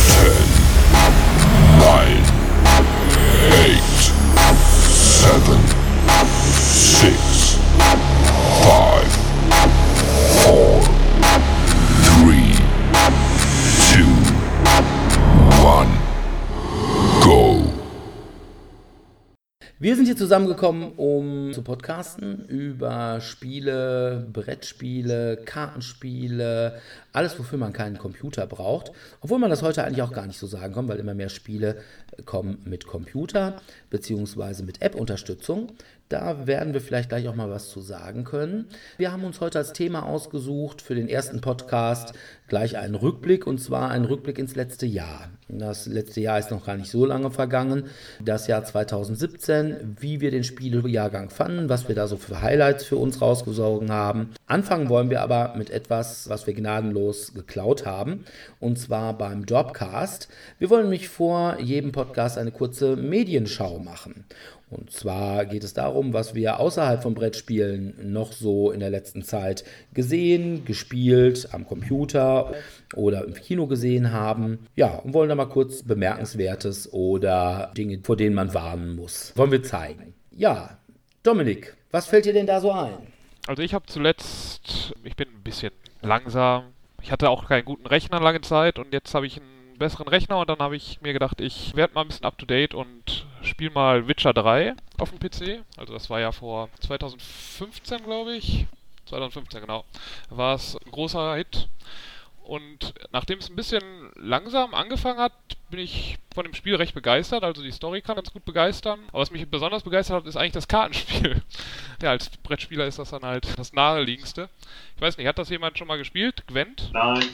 10, 9, 8, 7, 6, 5, 4, 3, 2, 1, go. Wir sind hier zusammengekommen, um zu podcasten über Spiele, Brettspiele, Kartenspiele, alles, wofür man keinen Computer braucht. Obwohl man das heute eigentlich auch gar nicht so sagen kann, weil immer mehr Spiele kommen mit Computer beziehungsweise mit App-Unterstützung. Da werden wir vielleicht gleich auch mal was zu sagen können. Wir haben uns heute als Thema ausgesucht für den ersten Podcast gleich einen Rückblick und zwar einen Rückblick ins letzte Jahr. Das letzte Jahr ist noch gar nicht so lange vergangen. Das Jahr 2017, wie wir den Spielejahrgang fanden, was wir da so für Highlights für uns rausgesogen haben. Anfangen wollen wir aber mit etwas, was wir gnadenlos geklaut haben und zwar beim Dropcast. Wir wollen nämlich vor jedem Podcast eine kurze Medienschau machen. Und zwar geht es darum, was wir außerhalb von Brettspielen noch so in der letzten Zeit gesehen, gespielt, am Computer oder im Kino gesehen haben. Ja, und wollen da mal kurz Bemerkenswertes oder Dinge, vor denen man warnen muss. Wollen wir zeigen. Ja, Dominik, was fällt dir denn da so ein? Also ich habe zuletzt, ich bin ein bisschen langsam. Ich hatte auch keinen guten Rechner lange Zeit und jetzt habe ich einen besseren Rechner und dann habe ich mir gedacht, ich werde mal ein bisschen up to date und spiele mal Witcher 3 auf dem PC. Also das war ja vor 2015, glaube ich. 2015, genau. War es ein großer Hit. Und nachdem es ein bisschen langsam angefangen hat, bin ich von dem Spiel recht begeistert. Also die Story kann ganz gut begeistern. Aber was mich besonders begeistert hat, ist eigentlich das Kartenspiel. ja, als Brettspieler ist das dann halt das naheliegendste. Ich weiß nicht, hat das jemand schon mal gespielt? Gwent? Nein,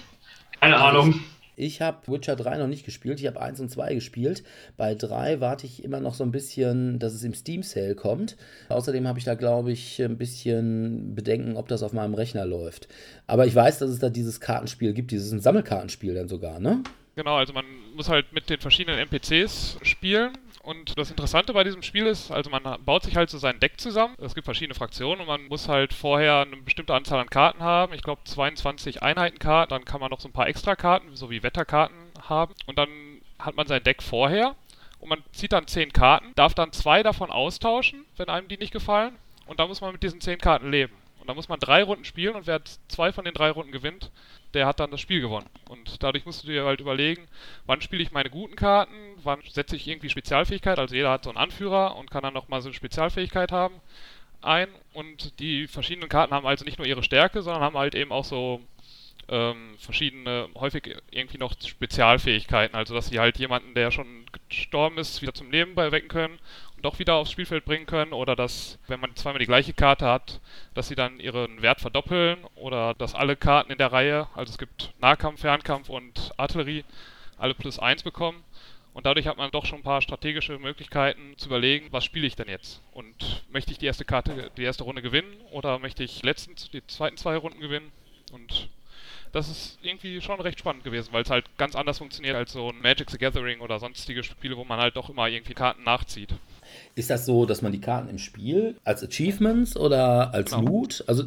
keine Ahnung. Ich habe Witcher 3 noch nicht gespielt, ich habe 1 und 2 gespielt. Bei 3 warte ich immer noch so ein bisschen, dass es im Steam Sale kommt. Außerdem habe ich da, glaube ich, ein bisschen Bedenken, ob das auf meinem Rechner läuft. Aber ich weiß, dass es da dieses Kartenspiel gibt, dieses Sammelkartenspiel dann sogar, ne? Genau, also man muss halt mit den verschiedenen NPCs spielen. Und das Interessante bei diesem Spiel ist, also man baut sich halt so sein Deck zusammen. Es gibt verschiedene Fraktionen und man muss halt vorher eine bestimmte Anzahl an Karten haben. Ich glaube 22 Einheitenkarten. Dann kann man noch so ein paar Extrakarten, so wie Wetterkarten haben. Und dann hat man sein Deck vorher und man zieht dann 10 Karten, darf dann zwei davon austauschen, wenn einem die nicht gefallen. Und dann muss man mit diesen 10 Karten leben. Und dann muss man drei Runden spielen und wer zwei von den drei Runden gewinnt, der hat dann das Spiel gewonnen. Und dadurch musst du dir halt überlegen, wann spiele ich meine guten Karten, wann setze ich irgendwie Spezialfähigkeit, also jeder hat so einen Anführer und kann dann nochmal so eine Spezialfähigkeit haben, ein. Und die verschiedenen Karten haben also nicht nur ihre Stärke, sondern haben halt eben auch so ähm, verschiedene, häufig irgendwie noch Spezialfähigkeiten, also dass sie halt jemanden, der schon gestorben ist, wieder zum Leben wecken können doch wieder aufs Spielfeld bringen können oder dass, wenn man zweimal die gleiche Karte hat, dass sie dann ihren Wert verdoppeln oder dass alle Karten in der Reihe, also es gibt Nahkampf, Fernkampf und Artillerie, alle plus 1 bekommen. Und dadurch hat man doch schon ein paar strategische Möglichkeiten zu überlegen, was spiele ich denn jetzt? Und möchte ich die erste Karte, die erste Runde gewinnen oder möchte ich letztens die zweiten zwei Runden gewinnen? Und das ist irgendwie schon recht spannend gewesen, weil es halt ganz anders funktioniert als so ein Magic the Gathering oder sonstige Spiele, wo man halt doch immer irgendwie Karten nachzieht. Ist das so, dass man die Karten im Spiel als Achievements oder als Genau. Loot, also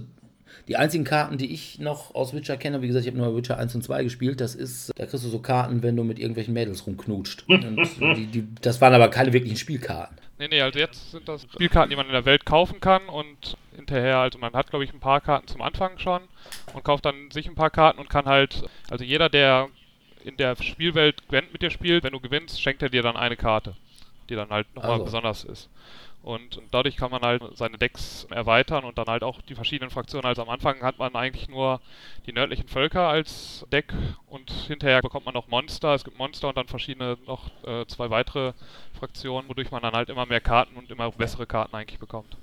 die einzigen Karten, die ich noch aus Witcher kenne, wie gesagt, ich habe nur Witcher 1 und 2 gespielt, das ist, da kriegst du so Karten, wenn du mit irgendwelchen Mädels rumknutscht. Und die, die, das waren aber keine wirklichen Spielkarten. Nee, nee, also jetzt sind das Spielkarten, die man in der Welt kaufen kann und hinterher, also man hat glaube ich ein paar Karten zum Anfang schon und kauft dann sich ein paar Karten und kann halt, also jeder, der in der Spielwelt Gwent mit dir spielt, wenn du gewinnst, schenkt er dir dann eine Karte. Die dann halt nochmal Also. besonders ist. Und dadurch kann man halt seine Decks erweitern und dann halt auch die verschiedenen Fraktionen. Also am Anfang hat man eigentlich nur die nördlichen Völker als Deck und hinterher bekommt man noch Monster. Es gibt Monster und dann verschiedene noch äh, zwei weitere Fraktionen, wodurch man dann halt immer mehr Karten und immer bessere Karten eigentlich bekommt.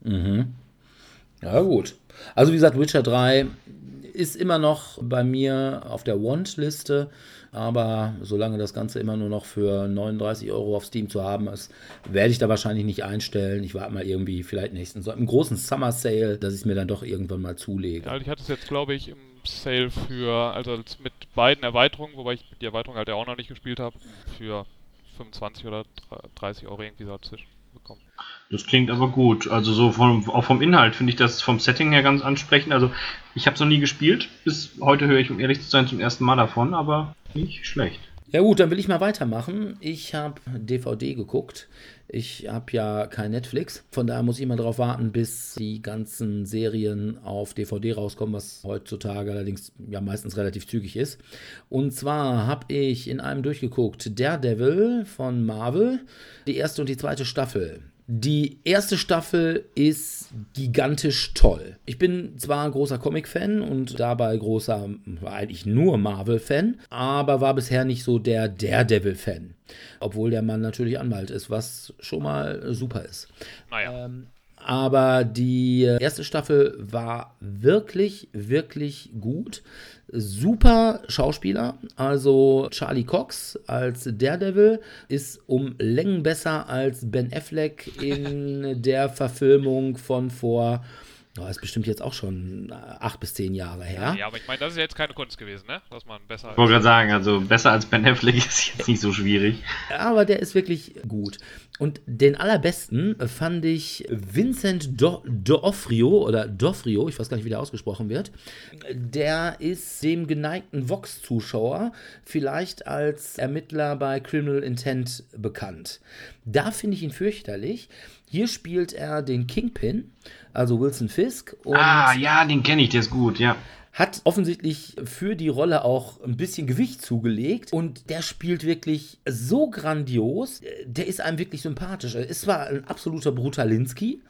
Mhm. Ja, gut. Also, wie gesagt, Witcher 3 ist immer noch bei mir auf der Want-Liste, aber solange das Ganze immer nur noch für 39 Euro auf Steam zu haben ist, werde ich da wahrscheinlich nicht einstellen. Ich warte mal irgendwie vielleicht nächsten, so im großen Summer Sale, dass ich es mir dann doch irgendwann mal zulege. Ja, ich hatte es jetzt, glaube ich, im Sale für, also mit beiden Erweiterungen, wobei ich die Erweiterung halt ja auch noch nicht gespielt habe, für 25 oder 30 Euro irgendwie so dazwischen bekommen. Das klingt aber gut. Also so vom, auch vom Inhalt finde ich das vom Setting her ganz ansprechend. Also ich habe es noch nie gespielt. Bis heute höre ich, um ehrlich zu sein, zum ersten Mal davon, aber nicht schlecht. Ja gut, dann will ich mal weitermachen. Ich habe DVD geguckt. Ich habe ja kein Netflix. Von daher muss ich mal darauf warten, bis die ganzen Serien auf DVD rauskommen, was heutzutage allerdings ja meistens relativ zügig ist. Und zwar habe ich in einem durchgeguckt Daredevil von Marvel, die erste und die zweite Staffel. Die erste Staffel ist gigantisch toll. Ich bin zwar ein großer Comic-Fan und dabei großer, eigentlich nur Marvel-Fan, aber war bisher nicht so der Daredevil-Fan. Obwohl der Mann natürlich Anwalt ist, was schon mal super ist. Naja. Ähm, aber die erste Staffel war wirklich, wirklich gut. Super Schauspieler. Also Charlie Cox als Daredevil ist um Längen besser als Ben Affleck in der Verfilmung von vor, oh, ist bestimmt jetzt auch schon acht bis zehn Jahre her. Ja, aber ich meine, das ist ja jetzt keine Kunst gewesen, ne? Dass man besser. Ich wollte gerade sagen, also besser als Ben Affleck ist jetzt nicht so schwierig. Aber der ist wirklich gut. Und den allerbesten fand ich Vincent Do D'Offrio oder D'Offrio, ich weiß gar nicht, wie der ausgesprochen wird. Der ist dem geneigten Vox-Zuschauer vielleicht als Ermittler bei Criminal Intent bekannt. Da finde ich ihn fürchterlich. Hier spielt er den Kingpin, also Wilson Fisk. Ah, ja, den kenne ich, der ist gut, ja. hat offensichtlich für die Rolle auch ein bisschen Gewicht zugelegt und der spielt wirklich so grandios. Der ist einem wirklich sympathisch. Er ist zwar ein absoluter Brutalinski,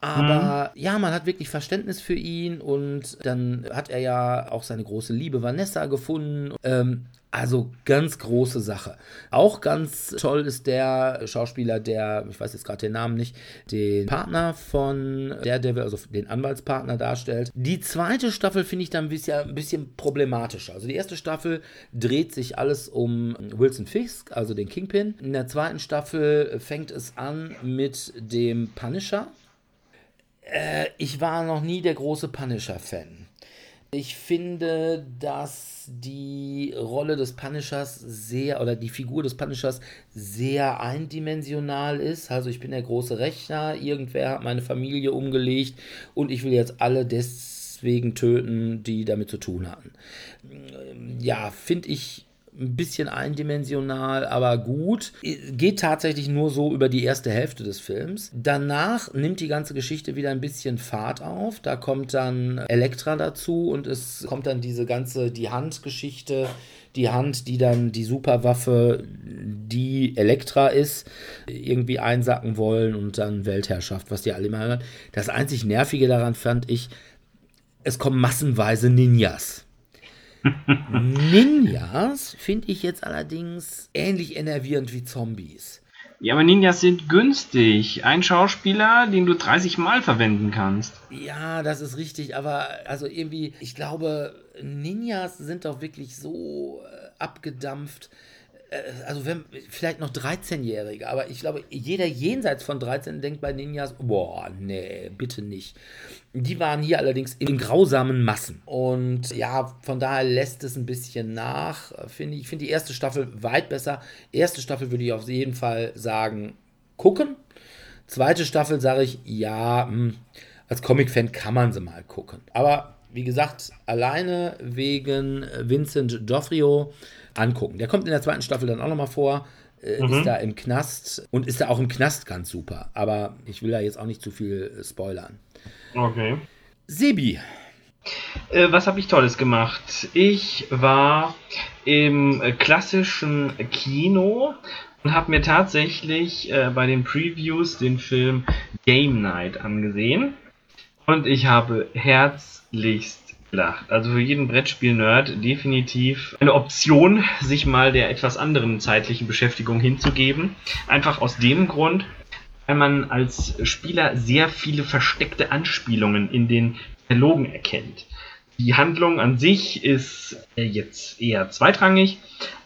aber ja, man hat wirklich Verständnis für ihn und dann hat er ja auch seine große Liebe Vanessa gefunden. Ähm, also ganz große Sache. Auch ganz toll ist der Schauspieler, der, ich weiß jetzt gerade den Namen nicht, den Partner von Daredevil, also den Anwaltspartner darstellt. Die zweite Staffel finde ich dann ein bisschen, ein bisschen problematischer. Also die erste Staffel dreht sich alles um Wilson Fisk, also den Kingpin. In der zweiten Staffel fängt es an mit dem Punisher. Äh, ich war noch nie der große Punisher-Fan. Ich finde, dass die Rolle des Punishers sehr, oder die Figur des Punishers sehr eindimensional ist. Also ich bin der große Rechner, irgendwer hat meine Familie umgelegt und ich will jetzt alle deswegen töten, die damit zu tun hatten. Ja, finde ich ein bisschen eindimensional, aber gut. Geht tatsächlich nur so über die erste Hälfte des Films. Danach nimmt die ganze Geschichte wieder ein bisschen Fahrt auf. Da kommt dann Elektra dazu und es kommt dann diese ganze, die Handgeschichte, die Hand, die dann die Superwaffe, die Elektra ist, irgendwie einsacken wollen und dann Weltherrschaft, was die alle immer hören. Das einzig Nervige daran fand ich, es kommen massenweise Ninjas. Ninjas finde ich jetzt allerdings ähnlich enervierend wie Zombies. Ja, aber Ninjas sind günstig. Ein Schauspieler, den du 30 Mal verwenden kannst. Ja, das ist richtig, aber also irgendwie, ich glaube, Ninjas sind doch wirklich so äh, abgedampft. Äh, also wenn, vielleicht noch 13-Jährige, aber ich glaube, jeder jenseits von 13 denkt bei Ninjas, boah, nee, bitte nicht. Die waren hier allerdings in grausamen Massen. Und ja, von daher lässt es ein bisschen nach, finde ich. Ich finde die erste Staffel weit besser. Erste Staffel würde ich auf jeden Fall sagen, gucken. Zweite Staffel sage ich, ja, mh, als Comic-Fan kann man sie mal gucken. Aber wie gesagt, alleine wegen Vincent D'Offrio angucken. Der kommt in der zweiten Staffel dann auch nochmal vor. Äh, Ist da im Knast und ist da auch im Knast ganz super. Aber ich will da jetzt auch nicht zu viel äh, spoilern. Okay. Sebi, Äh, was habe ich Tolles gemacht? Ich war im klassischen Kino und habe mir tatsächlich äh, bei den Previews den Film Game Night angesehen. Und ich habe herzlichst gelacht. Also für jeden Brettspiel-Nerd definitiv eine Option, sich mal der etwas anderen zeitlichen Beschäftigung hinzugeben. Einfach aus dem Grund, weil man als Spieler sehr viele versteckte Anspielungen in den Dialogen erkennt. Die Handlung an sich ist äh, jetzt eher zweitrangig,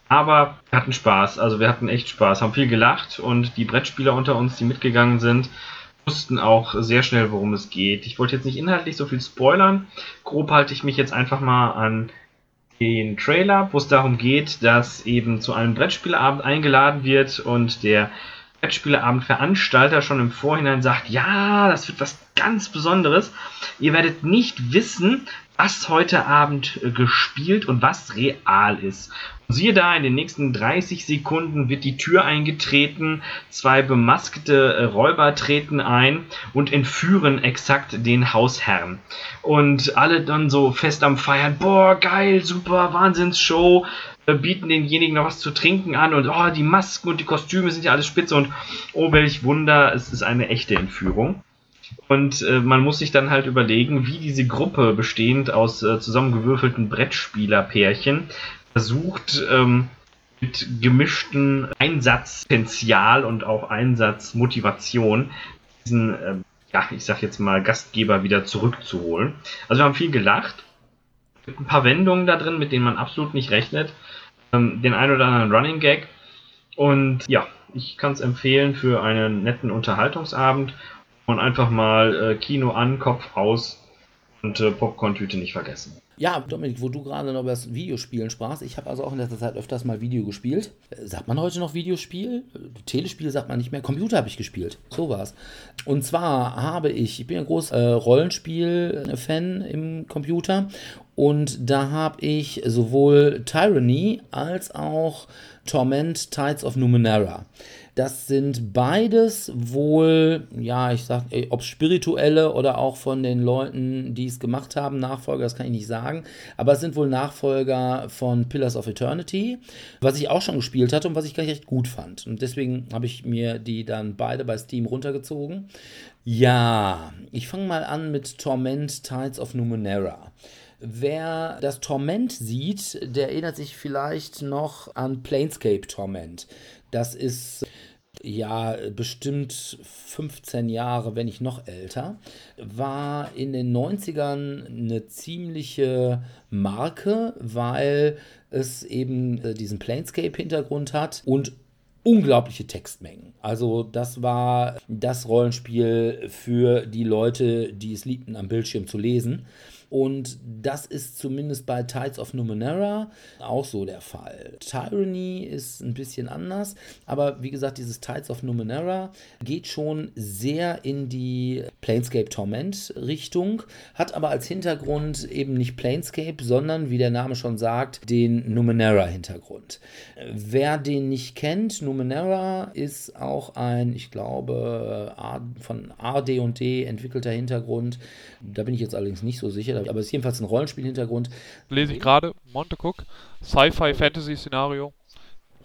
aber wir hatten Spaß. Also wir hatten echt Spaß, haben viel gelacht und die Brettspieler unter uns, die mitgegangen sind, wussten auch sehr schnell, worum es geht. Ich wollte jetzt nicht inhaltlich so viel spoilern. Grob halte ich mich jetzt einfach mal an den Trailer, wo es darum geht, dass eben zu einem Brettspielabend eingeladen wird und der Brettspieleabendveranstalter schon im Vorhinein sagt, ja, das wird was ganz Besonderes. Ihr werdet nicht wissen, was heute Abend äh, gespielt und was real ist. Siehe da, in den nächsten 30 Sekunden wird die Tür eingetreten, zwei bemaskte äh, Räuber treten ein und entführen exakt den Hausherrn. Und alle dann so fest am Feiern, boah, geil, super, Wahnsinnsshow, äh, bieten denjenigen noch was zu trinken an und oh, die Masken und die Kostüme sind ja alles spitze und oh, welch Wunder, es ist eine echte Entführung. Und äh, man muss sich dann halt überlegen, wie diese Gruppe bestehend aus äh, zusammengewürfelten Brettspielerpärchen versucht, ähm, mit gemischten Einsatzpotenzial und auch Einsatzmotivation diesen, äh, ja, ich sag jetzt mal, Gastgeber wieder zurückzuholen. Also wir haben viel gelacht. Es ein paar Wendungen da drin, mit denen man absolut nicht rechnet. Ähm, den ein oder anderen Running Gag. Und ja, ich kann es empfehlen für einen netten Unterhaltungsabend und einfach mal äh, Kino an, Kopf aus und äh, Popcorn-Tüte nicht vergessen. Ja, Dominik, wo du gerade noch über das Videospielen sprachst, ich habe also auch in letzter Zeit öfters mal Video gespielt. Äh, sagt man heute noch Videospiel? Telespiel sagt man nicht mehr. Computer habe ich gespielt. So war's. Und zwar habe ich, ich bin ein großer äh, Rollenspiel-Fan im Computer und da habe ich sowohl Tyranny als auch Torment Tides of Numenera. Das sind beides wohl, ja, ich sag, ob spirituelle oder auch von den Leuten, die es gemacht haben, Nachfolger, das kann ich nicht sagen. Aber es sind wohl Nachfolger von Pillars of Eternity, was ich auch schon gespielt hatte und was ich gleich echt gut fand. Und deswegen habe ich mir die dann beide bei Steam runtergezogen. Ja, ich fange mal an mit Torment Tides of Numenera. Wer das Torment sieht, der erinnert sich vielleicht noch an Planescape Torment. Das ist ja bestimmt 15 Jahre, wenn nicht noch älter, war in den 90ern eine ziemliche Marke, weil es eben äh, diesen Planescape-Hintergrund hat und unglaubliche Textmengen. Also das war das Rollenspiel für die Leute, die es liebten, am Bildschirm zu lesen. Und das ist zumindest bei Tides of Numenera auch so der Fall. Tyranny ist ein bisschen anders, aber wie gesagt, dieses Tides of Numenera geht schon sehr in die Planescape Torment Richtung, hat aber als Hintergrund eben nicht Planescape, sondern wie der Name schon sagt, den Numenera Hintergrund. Wer den nicht kennt, Numenera ist auch ein, ich glaube, von AD&D entwickelter Hintergrund. Da bin ich jetzt allerdings nicht so sicher aber es ist jedenfalls ein Rollenspielhintergrund. Lese ich gerade, Monte Cook, Sci-Fi-Fantasy-Szenario,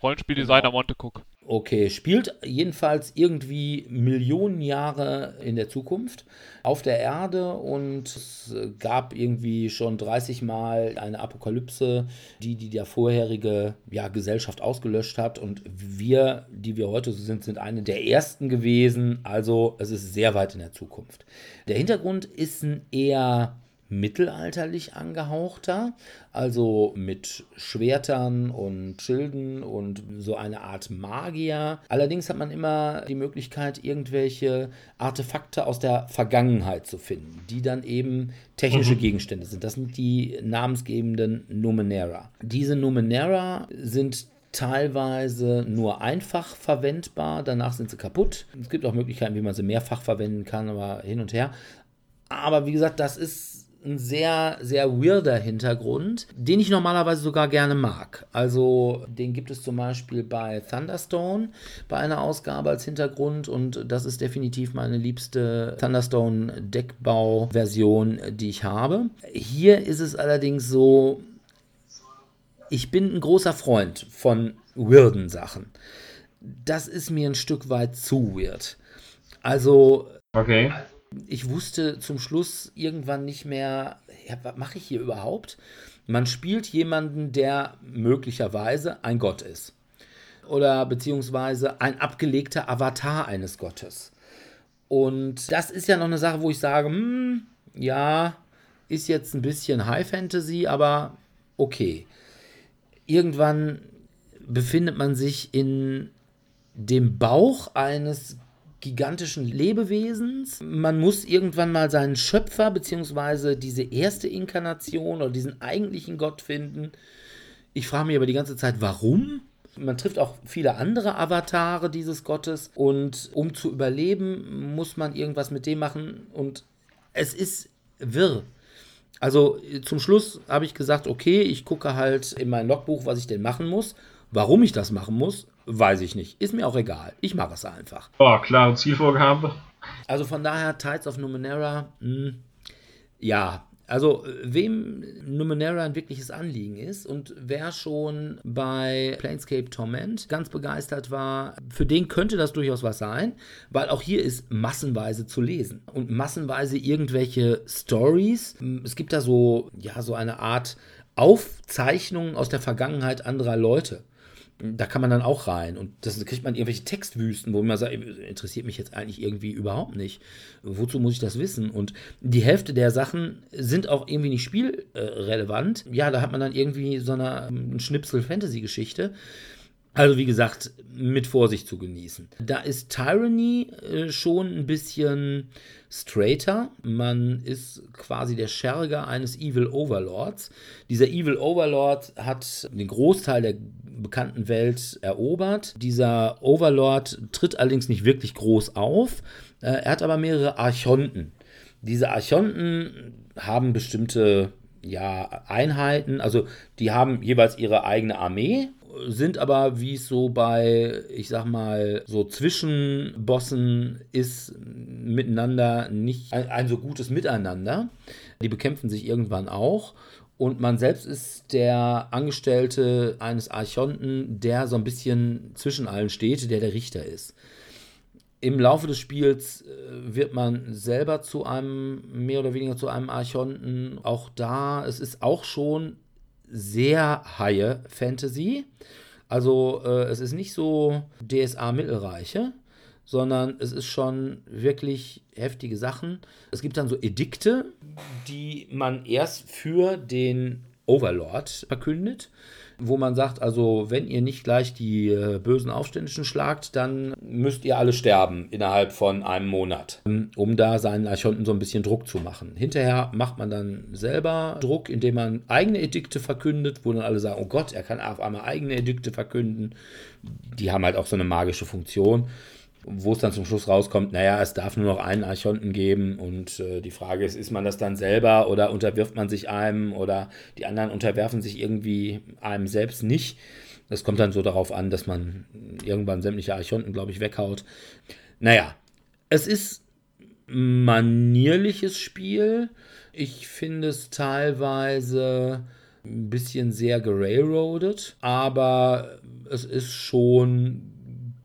Rollenspieldesigner genau. Monte Cook. Okay, spielt jedenfalls irgendwie Millionen Jahre in der Zukunft auf der Erde und es gab irgendwie schon 30 Mal eine Apokalypse, die die der vorherige ja, Gesellschaft ausgelöscht hat und wir, die wir heute so sind, sind eine der ersten gewesen. Also es ist sehr weit in der Zukunft. Der Hintergrund ist ein eher mittelalterlich angehauchter, also mit Schwertern und Schilden und so eine Art Magier. Allerdings hat man immer die Möglichkeit, irgendwelche Artefakte aus der Vergangenheit zu finden, die dann eben technische mhm. Gegenstände sind. Das sind die namensgebenden Numenera. Diese Numenera sind teilweise nur einfach verwendbar, danach sind sie kaputt. Es gibt auch Möglichkeiten, wie man sie mehrfach verwenden kann, aber hin und her. Aber wie gesagt, das ist ein sehr, sehr weirder Hintergrund, den ich normalerweise sogar gerne mag. Also den gibt es zum Beispiel bei Thunderstone bei einer Ausgabe als Hintergrund und das ist definitiv meine liebste Thunderstone Deckbau-Version, die ich habe. Hier ist es allerdings so, ich bin ein großer Freund von weirden Sachen. Das ist mir ein Stück weit zu weird. Also. Okay. Ich wusste zum Schluss irgendwann nicht mehr, ja, was mache ich hier überhaupt? Man spielt jemanden, der möglicherweise ein Gott ist. Oder beziehungsweise ein abgelegter Avatar eines Gottes. Und das ist ja noch eine Sache, wo ich sage, hm, ja, ist jetzt ein bisschen High Fantasy, aber okay. Irgendwann befindet man sich in dem Bauch eines gigantischen Lebewesens. Man muss irgendwann mal seinen Schöpfer bzw. diese erste Inkarnation oder diesen eigentlichen Gott finden. Ich frage mich aber die ganze Zeit, warum? Man trifft auch viele andere Avatare dieses Gottes und um zu überleben, muss man irgendwas mit dem machen und es ist wirr. Also zum Schluss habe ich gesagt, okay, ich gucke halt in mein Logbuch, was ich denn machen muss. Warum ich das machen muss, weiß ich nicht. Ist mir auch egal. Ich mache es einfach. Oh, klare Zielvorgabe. Also von daher, Tides of Numenera, mh, hm, ja, also wem Numenera ein wirkliches Anliegen ist und wer schon bei Planescape Torment ganz begeistert war, für den könnte das durchaus was sein, weil auch hier ist massenweise zu lesen und massenweise irgendwelche Stories. Es gibt da so, ja, so eine Art Aufzeichnungen aus der Vergangenheit anderer Leute da kann man dann auch rein und das kriegt man irgendwelche Textwüsten, wo man sagt, interessiert mich jetzt eigentlich irgendwie überhaupt nicht. Wozu muss ich das wissen? Und die Hälfte der Sachen sind auch irgendwie nicht spielrelevant. Ja, da hat man dann irgendwie so eine, eine Schnipsel Fantasy-Geschichte. Also wie gesagt, mit Vorsicht zu genießen. Da ist Tyranny äh, schon ein bisschen straighter. Man ist quasi der Scherger eines Evil Overlords. Dieser Evil Overlord hat den Großteil der bekannten Welt erobert. Dieser Overlord tritt allerdings nicht wirklich groß auf. Äh, er hat aber mehrere Archonten. Diese Archonten haben bestimmte ja, Einheiten, also die haben jeweils ihre eigene Armee sind aber, wie es so bei, ich sag mal, so Zwischenbossen ist, miteinander nicht ein, ein so gutes Miteinander. Die bekämpfen sich irgendwann auch. Und man selbst ist der Angestellte eines Archonten, der so ein bisschen zwischen allen steht, der der Richter ist. Im Laufe des Spiels äh, wird man selber zu einem, mehr oder weniger zu einem Archonten. Auch da, es ist auch schon sehr high Fantasy. Also äh, es ist nicht so DSA Mittelreiche, sondern es ist schon wirklich heftige Sachen. Es gibt dann so Edikte, die man erst für den Overlord verkündet wo man sagt, also wenn ihr nicht gleich die äh, bösen Aufständischen schlagt, dann müsst ihr alle sterben innerhalb von einem Monat, ähm, um da seinen Archonten so ein bisschen Druck zu machen. Hinterher macht man dann selber Druck, indem man eigene Edikte verkündet, wo dann alle sagen, oh Gott, er kann auf einmal eigene Edikte verkünden. Die haben halt auch so eine magische Funktion wo es dann zum Schluss rauskommt, naja, es darf nur noch einen Archonten geben und äh, die Frage ist, ist man das dann selber oder unterwirft man sich einem oder die anderen unterwerfen sich irgendwie einem selbst nicht. Das kommt dann so darauf an, dass man irgendwann sämtliche Archonten, glaube ich, weghaut. Naja, es ist manierliches Spiel. Ich finde es teilweise ein bisschen sehr gerailroadet, aber es ist schon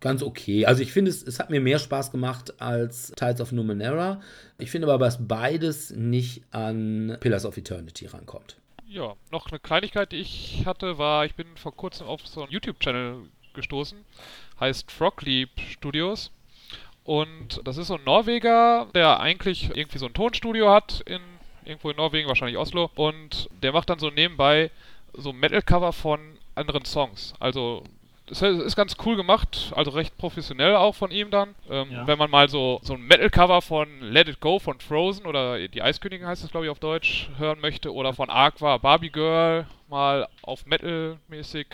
ganz okay. Also ich finde, es, es hat mir mehr Spaß gemacht als Tides of Numenera. Ich finde aber, dass beides nicht an Pillars of Eternity rankommt. Ja, noch eine Kleinigkeit, die ich hatte, war, ich bin vor kurzem auf so einen YouTube-Channel gestoßen, heißt Frogleap Studios. Und das ist so ein Norweger, der eigentlich irgendwie so ein Tonstudio hat in irgendwo in Norwegen, wahrscheinlich Oslo. Und der macht dann so nebenbei so Metal-Cover von anderen Songs. Also das ist ganz cool gemacht, also recht professionell auch von ihm dann. Ähm, ja. Wenn man mal so, so ein Metal-Cover von Let It Go von Frozen oder die Eiskönigin heißt es, glaube ich, auf Deutsch hören möchte oder von Aqua Barbie Girl mal auf Metal-mäßig,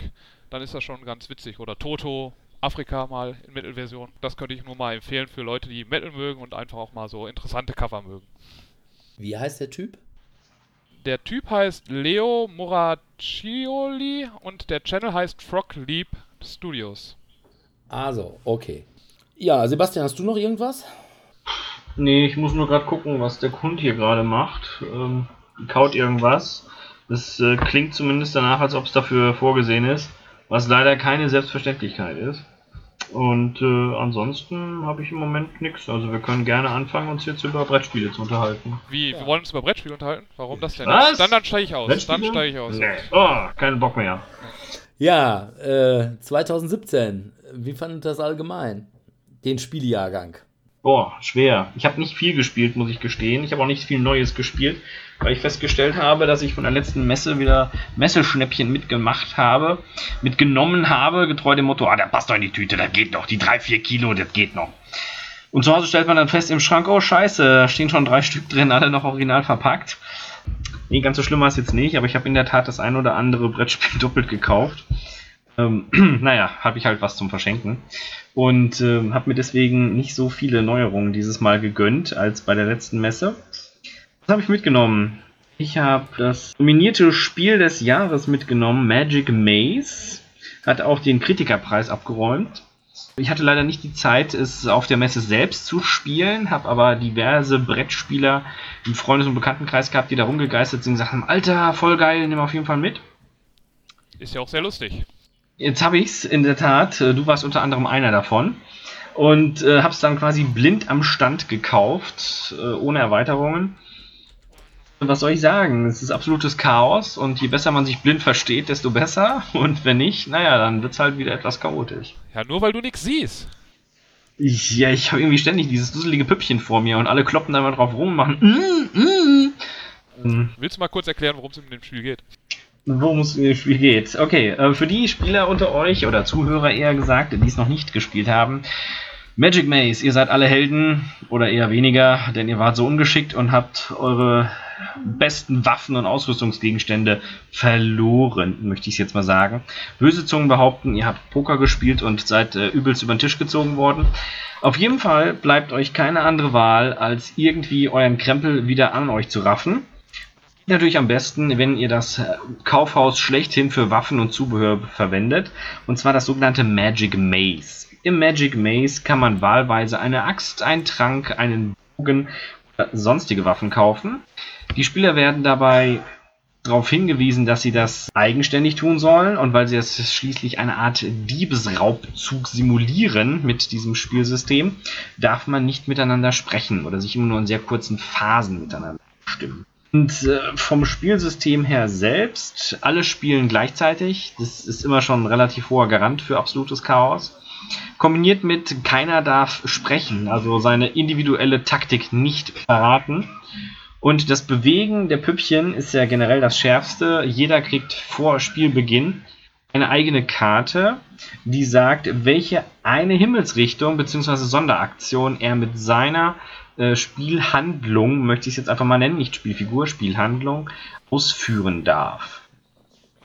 dann ist das schon ganz witzig. Oder Toto Afrika mal in Metal-Version. Das könnte ich nur mal empfehlen für Leute, die Metal mögen und einfach auch mal so interessante Cover mögen. Wie heißt der Typ? Der Typ heißt Leo Moraccioli und der Channel heißt Frog Leap Studios. Also, okay. Ja, Sebastian, hast du noch irgendwas? Nee, ich muss nur gerade gucken, was der Hund hier gerade macht. Ähm, kaut irgendwas. Das äh, klingt zumindest danach, als ob es dafür vorgesehen ist, was leider keine Selbstverständlichkeit ist. Und äh, ansonsten habe ich im Moment nichts. Also wir können gerne anfangen, uns jetzt über Brettspiele zu unterhalten. Wie, wir wollen uns über Brettspiele unterhalten? Warum das denn? Was? Dann, dann steige ich aus. Dann steige ich aus. Nee. Oh, keinen Bock mehr. Ja, äh, 2017. Wie fandet das allgemein? Den Spielejahrgang. Boah, schwer. Ich habe nicht viel gespielt, muss ich gestehen. Ich habe auch nicht viel Neues gespielt, weil ich festgestellt habe, dass ich von der letzten Messe wieder Messeschnäppchen mitgemacht habe, mitgenommen habe, getreu dem Motto, ah, der passt doch in die Tüte, das geht noch. Die 3, 4 Kilo, das geht noch. Und zu Hause stellt man dann fest im Schrank, oh scheiße, da stehen schon drei Stück drin, alle noch original verpackt. Nee, ganz so schlimm war es jetzt nicht, aber ich habe in der Tat das ein oder andere Brettspiel doppelt gekauft. Ähm, naja, habe ich halt was zum Verschenken. Und ähm, habe mir deswegen nicht so viele Neuerungen dieses Mal gegönnt als bei der letzten Messe. Was habe ich mitgenommen? Ich habe das nominierte Spiel des Jahres mitgenommen, Magic Maze. Hat auch den Kritikerpreis abgeräumt. Ich hatte leider nicht die Zeit, es auf der Messe selbst zu spielen, habe aber diverse Brettspieler im Freundes- und Bekanntenkreis gehabt, die da rumgegeistert sind und gesagt haben, Alter, voll geil, nimm auf jeden Fall mit. Ist ja auch sehr lustig. Jetzt habe ich's in der Tat. äh, Du warst unter anderem einer davon. Und äh, hab's dann quasi blind am Stand gekauft, äh, ohne Erweiterungen. Was soll ich sagen? Es ist absolutes Chaos und je besser man sich blind versteht, desto besser. Und wenn nicht, naja, dann wird's halt wieder etwas chaotisch. Ja, nur weil du nichts siehst. Ich, ja, ich habe irgendwie ständig dieses dusselige Püppchen vor mir und alle kloppen da immer drauf rum und machen mm, mm. Ähm, Willst du mal kurz erklären, worum es in dem Spiel geht? worum es in dem Spiel geht. Okay, äh, für die Spieler unter euch oder Zuhörer eher gesagt, die es noch nicht gespielt haben, Magic Maze, ihr seid alle Helden oder eher weniger, denn ihr wart so ungeschickt und habt eure besten Waffen und Ausrüstungsgegenstände verloren, möchte ich es jetzt mal sagen. Böse Zungen behaupten, ihr habt Poker gespielt und seid äh, übelst über den Tisch gezogen worden. Auf jeden Fall bleibt euch keine andere Wahl, als irgendwie euren Krempel wieder an euch zu raffen. Natürlich am besten, wenn ihr das äh, Kaufhaus schlechthin für Waffen und Zubehör verwendet, und zwar das sogenannte Magic Maze. Im Magic Maze kann man wahlweise eine Axt, einen Trank, einen Bogen sonstige Waffen kaufen. Die Spieler werden dabei darauf hingewiesen, dass sie das eigenständig tun sollen und weil sie das schließlich eine Art Diebesraubzug simulieren mit diesem Spielsystem, darf man nicht miteinander sprechen oder sich immer nur in sehr kurzen Phasen miteinander stimmen. Und äh, vom Spielsystem her selbst, alle spielen gleichzeitig. Das ist immer schon ein relativ hoher Garant für absolutes Chaos. Kombiniert mit keiner darf sprechen, also seine individuelle Taktik nicht verraten. Und das Bewegen der Püppchen ist ja generell das Schärfste. Jeder kriegt vor Spielbeginn eine eigene Karte, die sagt, welche eine Himmelsrichtung bzw. Sonderaktion er mit seiner äh, Spielhandlung, möchte ich es jetzt einfach mal nennen, nicht Spielfigur, Spielhandlung, ausführen darf.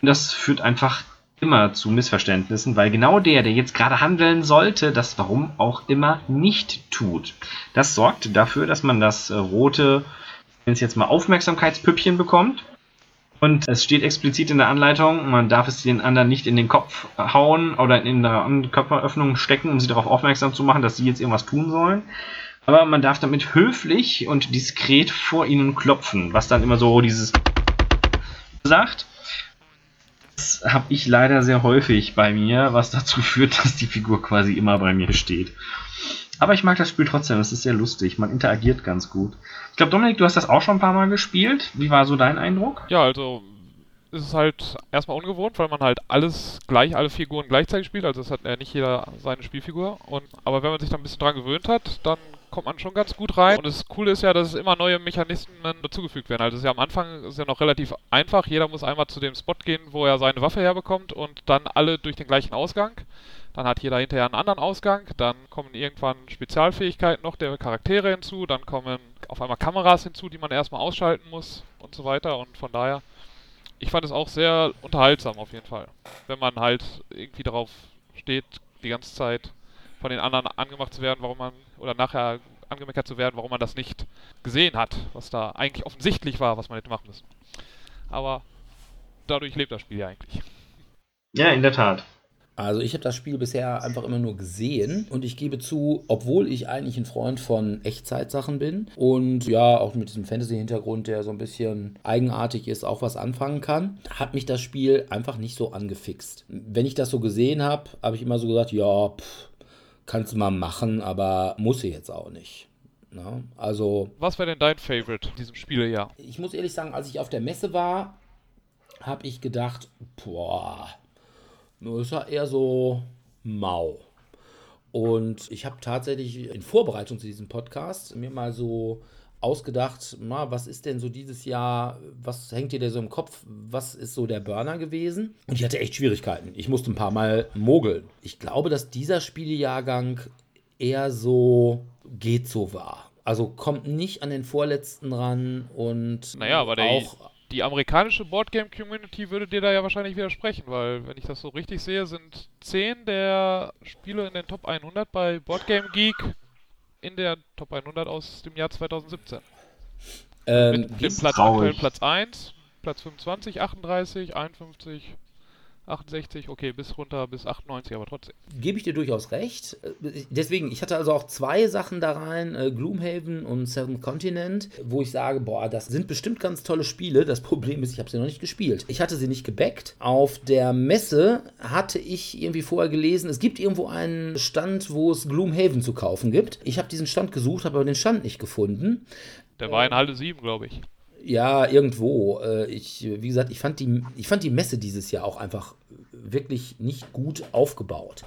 Und das führt einfach immer zu Missverständnissen, weil genau der, der jetzt gerade handeln sollte, das warum auch immer nicht tut. Das sorgt dafür, dass man das äh, rote, wenn es jetzt mal Aufmerksamkeitspüppchen bekommt. Und es steht explizit in der Anleitung, man darf es den anderen nicht in den Kopf hauen oder in der Körperöffnung stecken, um sie darauf aufmerksam zu machen, dass sie jetzt irgendwas tun sollen. Aber man darf damit höflich und diskret vor ihnen klopfen, was dann immer so dieses sagt. Das habe ich leider sehr häufig bei mir, was dazu führt, dass die Figur quasi immer bei mir steht. Aber ich mag das Spiel trotzdem, es ist sehr lustig, man interagiert ganz gut. Ich glaube, Dominik, du hast das auch schon ein paar Mal gespielt. Wie war so dein Eindruck? Ja, also ist es halt erstmal ungewohnt, weil man halt alles gleich, alle Figuren gleichzeitig spielt. Also es hat ja nicht jeder seine Spielfigur. Und, aber wenn man sich da ein bisschen dran gewöhnt hat, dann kommt man schon ganz gut rein. Und das Coole ist ja, dass es immer neue Mechanismen dazugefügt werden. Also es ist ja am Anfang ist ja noch relativ einfach. Jeder muss einmal zu dem Spot gehen, wo er seine Waffe herbekommt und dann alle durch den gleichen Ausgang. Dann hat jeder hinterher einen anderen Ausgang. Dann kommen irgendwann Spezialfähigkeiten noch der Charaktere hinzu. Dann kommen auf einmal Kameras hinzu, die man erstmal ausschalten muss und so weiter. Und von daher, ich fand es auch sehr unterhaltsam auf jeden Fall. Wenn man halt irgendwie darauf steht, die ganze Zeit von den anderen angemacht zu werden, warum man oder nachher angemeckert zu werden, warum man das nicht gesehen hat, was da eigentlich offensichtlich war, was man hätte machen müssen. Aber dadurch lebt das Spiel ja eigentlich. Ja, in der Tat. Also ich habe das Spiel bisher einfach immer nur gesehen und ich gebe zu, obwohl ich eigentlich ein Freund von Echtzeitsachen bin und ja auch mit diesem Fantasy-Hintergrund, der so ein bisschen eigenartig ist, auch was anfangen kann, hat mich das Spiel einfach nicht so angefixt. Wenn ich das so gesehen habe, habe ich immer so gesagt, ja, pff, kannst du mal machen, aber muss ich jetzt auch nicht. Na, also. Was wäre denn dein Favorite in diesem Spielejahr? Ich muss ehrlich sagen, als ich auf der Messe war, habe ich gedacht, boah, nur ist er eher so mau. Und ich habe tatsächlich in Vorbereitung zu diesem Podcast mir mal so ausgedacht, na, was ist denn so dieses Jahr, was hängt dir da so im Kopf, was ist so der Burner gewesen? Und ich hatte echt Schwierigkeiten. Ich musste ein paar Mal mogeln. Ich glaube, dass dieser Spielejahrgang eher so geht so war. Also kommt nicht an den vorletzten ran und naja, aber auch die amerikanische Boardgame-Community würde dir da ja wahrscheinlich widersprechen, weil, wenn ich das so richtig sehe, sind 10 der Spiele in den Top 100 bei Boardgame Geek in der Top 100 aus dem Jahr 2017. Ähm, Mit dem Platz, Platz 1, Platz 25, 38, 51, 68, okay, bis runter bis 98, aber trotzdem. Gebe ich dir durchaus recht. Deswegen, ich hatte also auch zwei Sachen da rein, äh, Gloomhaven und Seven Continent, wo ich sage, boah, das sind bestimmt ganz tolle Spiele. Das Problem ist, ich habe sie noch nicht gespielt. Ich hatte sie nicht gebackt. Auf der Messe hatte ich irgendwie vorher gelesen, es gibt irgendwo einen Stand, wo es Gloomhaven zu kaufen gibt. Ich habe diesen Stand gesucht, habe aber den Stand nicht gefunden. Der war in Halle 7, glaube ich. Ja, irgendwo. Äh, ich, wie gesagt, ich fand, die, ich fand die Messe dieses Jahr auch einfach wirklich nicht gut aufgebaut.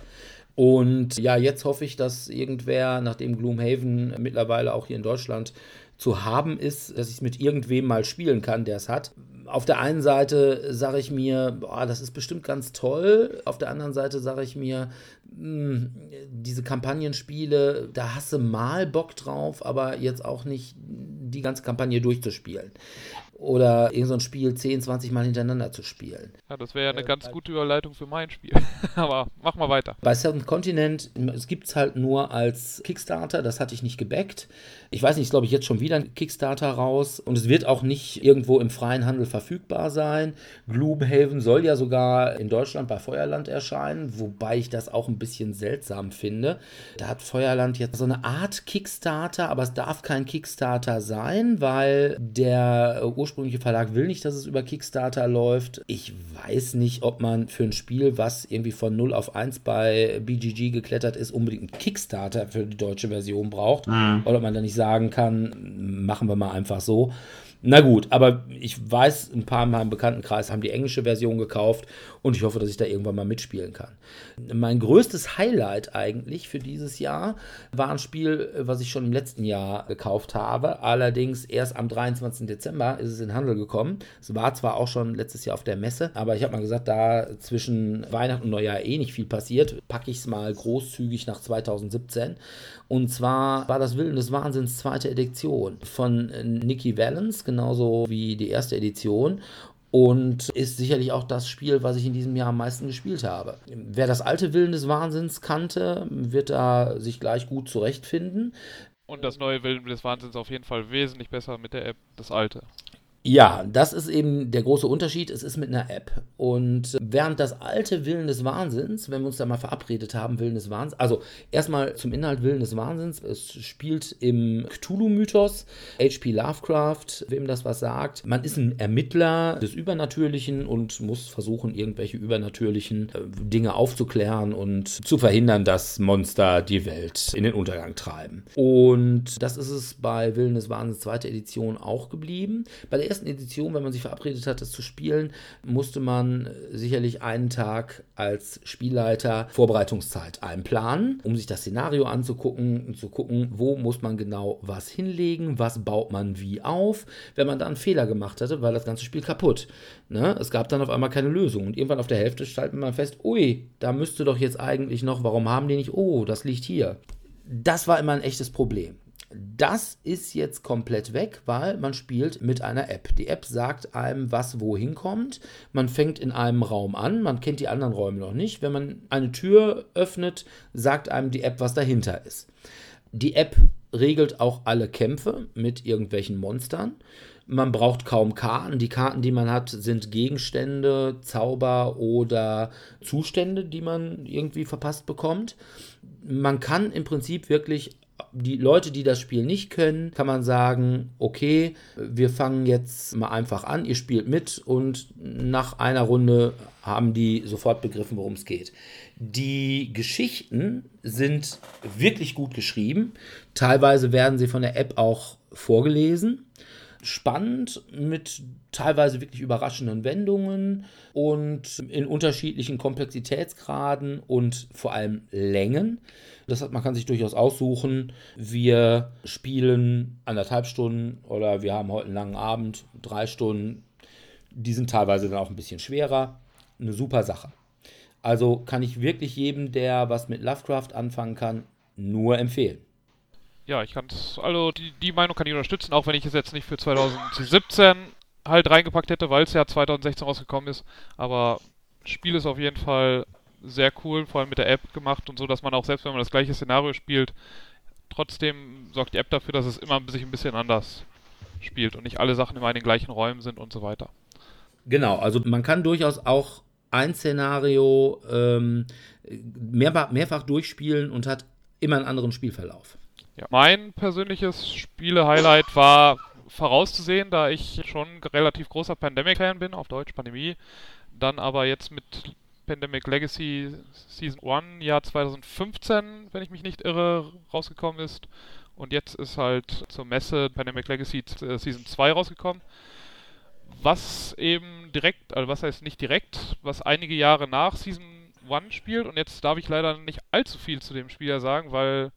Und ja, jetzt hoffe ich, dass irgendwer, nachdem Gloomhaven mittlerweile auch hier in Deutschland zu haben ist, dass ich es mit irgendwem mal spielen kann, der es hat. Auf der einen Seite sage ich mir, boah, das ist bestimmt ganz toll. Auf der anderen Seite sage ich mir, mh, hm, diese Kampagnenspiele, da hast du mal Bock drauf, aber jetzt auch nicht die ganze Kampagne durchzuspielen oder irgendein so Spiel 10, 20 Mal hintereinander zu spielen. Ja, das wäre ja eine äh, ganz gute Überleitung für mein Spiel. Aber mach mal weiter. Bei Seventh Continent, es gibt es halt nur als Kickstarter, das hatte ich nicht gebackt. Ich weiß nicht, ist glaube ich jetzt schon wieder ein Kickstarter raus und es wird auch nicht irgendwo im freien Handel verfügbar sein. Gloomhaven soll ja sogar in Deutschland bei Feuerland erscheinen, wobei ich das auch ein bisschen seltsam finde. Da hat Feuerland jetzt so eine Art Kickstarter, aber es darf kein Kickstarter sein, weil der ursprüngliche Verlag will nicht, dass es über Kickstarter läuft. Ich weiß nicht, ob man für ein Spiel, was irgendwie von 0 auf 1 bei BGG geklettert ist, unbedingt einen Kickstarter für die deutsche Version braucht. Mhm. Oder ob man da nicht sagen kann, machen wir mal einfach so. Na gut, aber ich weiß, ein paar in meinem Bekanntenkreis haben die englische Version gekauft und ich hoffe, dass ich da irgendwann mal mitspielen kann. Mein größtes Highlight eigentlich für dieses Jahr war ein Spiel, was ich schon im letzten Jahr gekauft habe. Allerdings erst am 23. Dezember ist es in Handel gekommen. Es war zwar auch schon letztes Jahr auf der Messe, aber ich habe mal gesagt, da zwischen Weihnachten und Neujahr eh nicht viel passiert, packe ich es mal großzügig nach 2017. Und zwar war das Willen des Wahnsinns zweite Edition von Nicky Valens genauso wie die erste Edition und ist sicherlich auch das Spiel, was ich in diesem Jahr am meisten gespielt habe. Wer das alte Willen des Wahnsinns kannte, wird da sich gleich gut zurechtfinden. Und das neue Willen des Wahnsinns auf jeden Fall wesentlich besser mit der App, das alte. Ja, das ist eben der große Unterschied. Es ist mit einer App. Und während das alte Willen des Wahnsinns, wenn wir uns da mal verabredet haben, Willen des Wahnsinns, also erstmal zum Inhalt Willen des Wahnsinns, es spielt im Cthulhu-Mythos, H.P. Lovecraft, wem das was sagt. Man ist ein Ermittler des Übernatürlichen und muss versuchen, irgendwelche übernatürlichen äh, Dinge aufzuklären und zu verhindern, dass Monster die Welt in den Untergang treiben. Und das ist es bei Willen des Wahnsinns zweite Edition auch geblieben. Bei der ersten Edition, wenn man sich verabredet hat, das zu spielen, musste man sicherlich einen Tag als Spielleiter Vorbereitungszeit einplanen, um sich das Szenario anzugucken und zu gucken, wo muss man genau was hinlegen, was baut man wie auf. Wenn man da einen Fehler gemacht hatte, war das ganze Spiel kaputt. Ne? Es gab dann auf einmal keine Lösung und irgendwann auf der Hälfte stellt man fest, ui, da müsste doch jetzt eigentlich noch, warum haben die nicht, oh, das liegt hier. Das war immer ein echtes Problem. Das ist jetzt komplett weg, weil man spielt mit einer App. Die App sagt einem, was wohin kommt. Man fängt in einem Raum an, man kennt die anderen Räume noch nicht. Wenn man eine Tür öffnet, sagt einem die App, was dahinter ist. Die App regelt auch alle Kämpfe mit irgendwelchen Monstern. Man braucht kaum Karten. Die Karten, die man hat, sind Gegenstände, Zauber oder Zustände, die man irgendwie verpasst bekommt. Man kann im Prinzip wirklich die Leute, die das Spiel nicht können, kann man sagen, okay, wir fangen jetzt mal einfach an, ihr spielt mit und nach einer Runde haben die sofort begriffen, worum es geht. Die Geschichten sind wirklich gut geschrieben. Teilweise werden sie von der App auch vorgelesen spannend mit teilweise wirklich überraschenden Wendungen und in unterschiedlichen Komplexitätsgraden und vor allem Längen. Das hat, man kann sich durchaus aussuchen. Wir spielen anderthalb Stunden oder wir haben heute einen langen Abend, drei Stunden. Die sind teilweise dann auch ein bisschen schwerer. Eine super Sache. Also kann ich wirklich jedem, der was mit Lovecraft anfangen kann, nur empfehlen ja, ich kann es, also die, die Meinung kann ich unterstützen, auch wenn ich es jetzt nicht für 2017 halt reingepackt hätte, weil es ja 2016 rausgekommen ist. Aber Spiel ist auf jeden Fall sehr cool, vor allem mit der App gemacht und so, dass man auch selbst wenn man das gleiche Szenario spielt, trotzdem sorgt die App dafür, dass es immer sich ein bisschen anders spielt und nicht alle Sachen immer in den gleichen Räumen sind und so weiter. Genau, also man kann durchaus auch ein Szenario ähm, mehrfach, mehrfach durchspielen und hat immer einen anderen Spielverlauf. Ja, mein persönliches Spiele-Highlight war vorauszusehen, da ich schon relativ großer Pandemic-Fan bin, auf Deutsch Pandemie. Dann aber jetzt mit Pandemic Legacy Season 1 Jahr 2015, wenn ich mich nicht irre, rausgekommen ist. Und jetzt ist halt zur Messe Pandemic Legacy äh, Season 2 rausgekommen. Was eben direkt, also was heißt nicht direkt, was einige Jahre nach Season 1 spielt. Und jetzt darf ich leider nicht allzu viel zu dem Spieler sagen, weil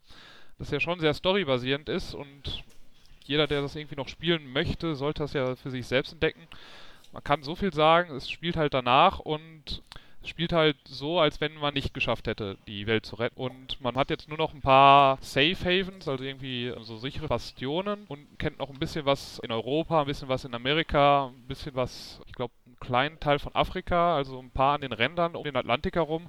das ja schon sehr storybasierend ist und jeder, der das irgendwie noch spielen möchte, sollte das ja für sich selbst entdecken. Man kann so viel sagen, es spielt halt danach und es spielt halt so, als wenn man nicht geschafft hätte, die Welt zu retten. Und man hat jetzt nur noch ein paar Safe Havens, also irgendwie so sichere Bastionen und kennt noch ein bisschen was in Europa, ein bisschen was in Amerika, ein bisschen was, ich glaube, einen kleinen Teil von Afrika, also ein paar an den Rändern um den Atlantik herum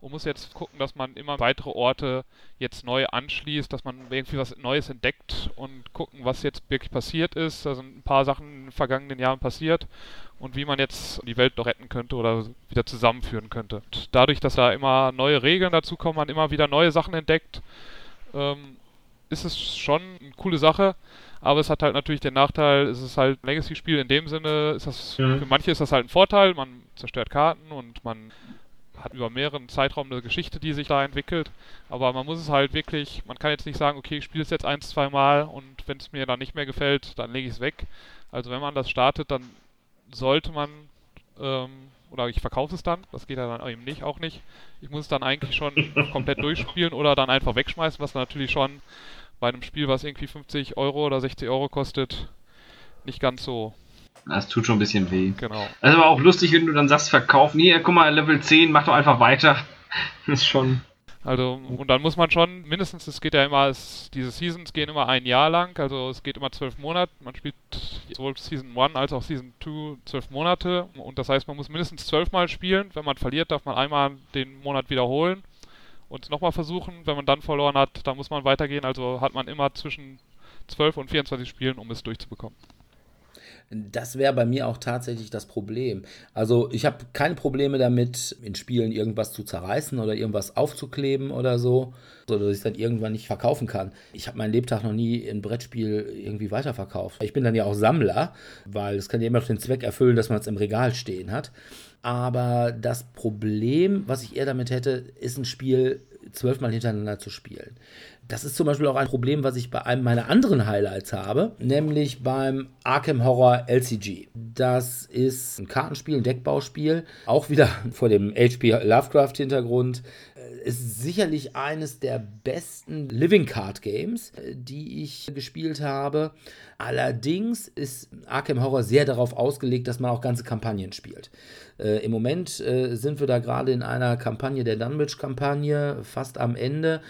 und muss jetzt gucken, dass man immer weitere Orte jetzt neu anschließt, dass man irgendwie was Neues entdeckt und gucken, was jetzt wirklich passiert ist. Da sind ein paar Sachen in den vergangenen Jahren passiert und wie man jetzt die Welt noch retten könnte oder wieder zusammenführen könnte. Und dadurch, dass da immer neue Regeln dazu kommen, man immer wieder neue Sachen entdeckt, ähm, ist es schon eine coole Sache. Aber es hat halt natürlich den Nachteil, es ist halt ein Legacy-Spiel in dem Sinne, ist das, mhm. für manche ist das halt ein Vorteil, man zerstört Karten und man hat über mehreren Zeitraum eine Geschichte, die sich da entwickelt. Aber man muss es halt wirklich, man kann jetzt nicht sagen, okay, ich spiele es jetzt ein, zwei Mal und wenn es mir dann nicht mehr gefällt, dann lege ich es weg. Also wenn man das startet, dann sollte man, ähm, oder ich verkaufe es dann, das geht ja dann eben nicht, auch nicht. Ich muss es dann eigentlich schon komplett durchspielen oder dann einfach wegschmeißen, was natürlich schon bei einem Spiel, was irgendwie 50 Euro oder 60 Euro kostet, nicht ganz so das tut schon ein bisschen weh. Genau. Das ist aber auch lustig, wenn du dann sagst, verkauf. Nee, guck mal, Level 10, mach doch einfach weiter. Das ist schon. Also, und dann muss man schon, mindestens, es geht ja immer, es, diese Seasons gehen immer ein Jahr lang, also es geht immer zwölf Monate. Man spielt sowohl Season 1 als auch Season 2 zwölf Monate. Und das heißt, man muss mindestens zwölf Mal spielen. Wenn man verliert, darf man einmal den Monat wiederholen und es nochmal versuchen. Wenn man dann verloren hat, dann muss man weitergehen. Also hat man immer zwischen 12 und 24 Spielen, um es durchzubekommen. Das wäre bei mir auch tatsächlich das Problem. Also ich habe keine Probleme damit, in Spielen irgendwas zu zerreißen oder irgendwas aufzukleben oder so, so dass ich dann irgendwann nicht verkaufen kann. Ich habe meinen Lebtag noch nie ein Brettspiel irgendwie weiterverkauft. Ich bin dann ja auch Sammler, weil es kann ja immer noch den Zweck erfüllen, dass man es im Regal stehen hat. Aber das Problem, was ich eher damit hätte, ist ein Spiel zwölfmal hintereinander zu spielen. Das ist zum Beispiel auch ein Problem, was ich bei einem meiner anderen Highlights habe, nämlich beim Arkham Horror LCG. Das ist ein Kartenspiel, ein Deckbauspiel, auch wieder vor dem HP Lovecraft-Hintergrund. Äh, ist sicherlich eines der besten Living Card Games, äh, die ich gespielt habe. Allerdings ist Arkham Horror sehr darauf ausgelegt, dass man auch ganze Kampagnen spielt. Äh, Im Moment äh, sind wir da gerade in einer Kampagne, der Dunwich-Kampagne, fast am Ende.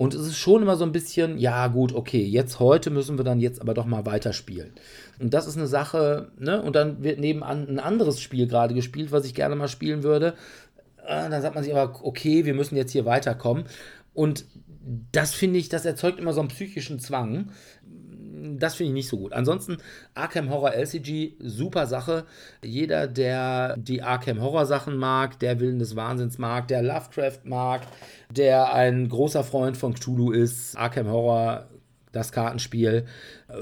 Und es ist schon immer so ein bisschen, ja gut, okay, jetzt heute müssen wir dann jetzt aber doch mal weiterspielen. Und das ist eine Sache, ne? Und dann wird nebenan ein anderes Spiel gerade gespielt, was ich gerne mal spielen würde. Äh, dann sagt man sich aber, okay, wir müssen jetzt hier weiterkommen. Und das finde ich, das erzeugt immer so einen psychischen Zwang. Das finde ich nicht so gut. Ansonsten Arkham Horror LCG, super Sache. Jeder, der die Arkham Horror Sachen mag, der Willen des Wahnsinns mag, der Lovecraft mag, der ein großer Freund von Cthulhu ist, Arkham Horror das Kartenspiel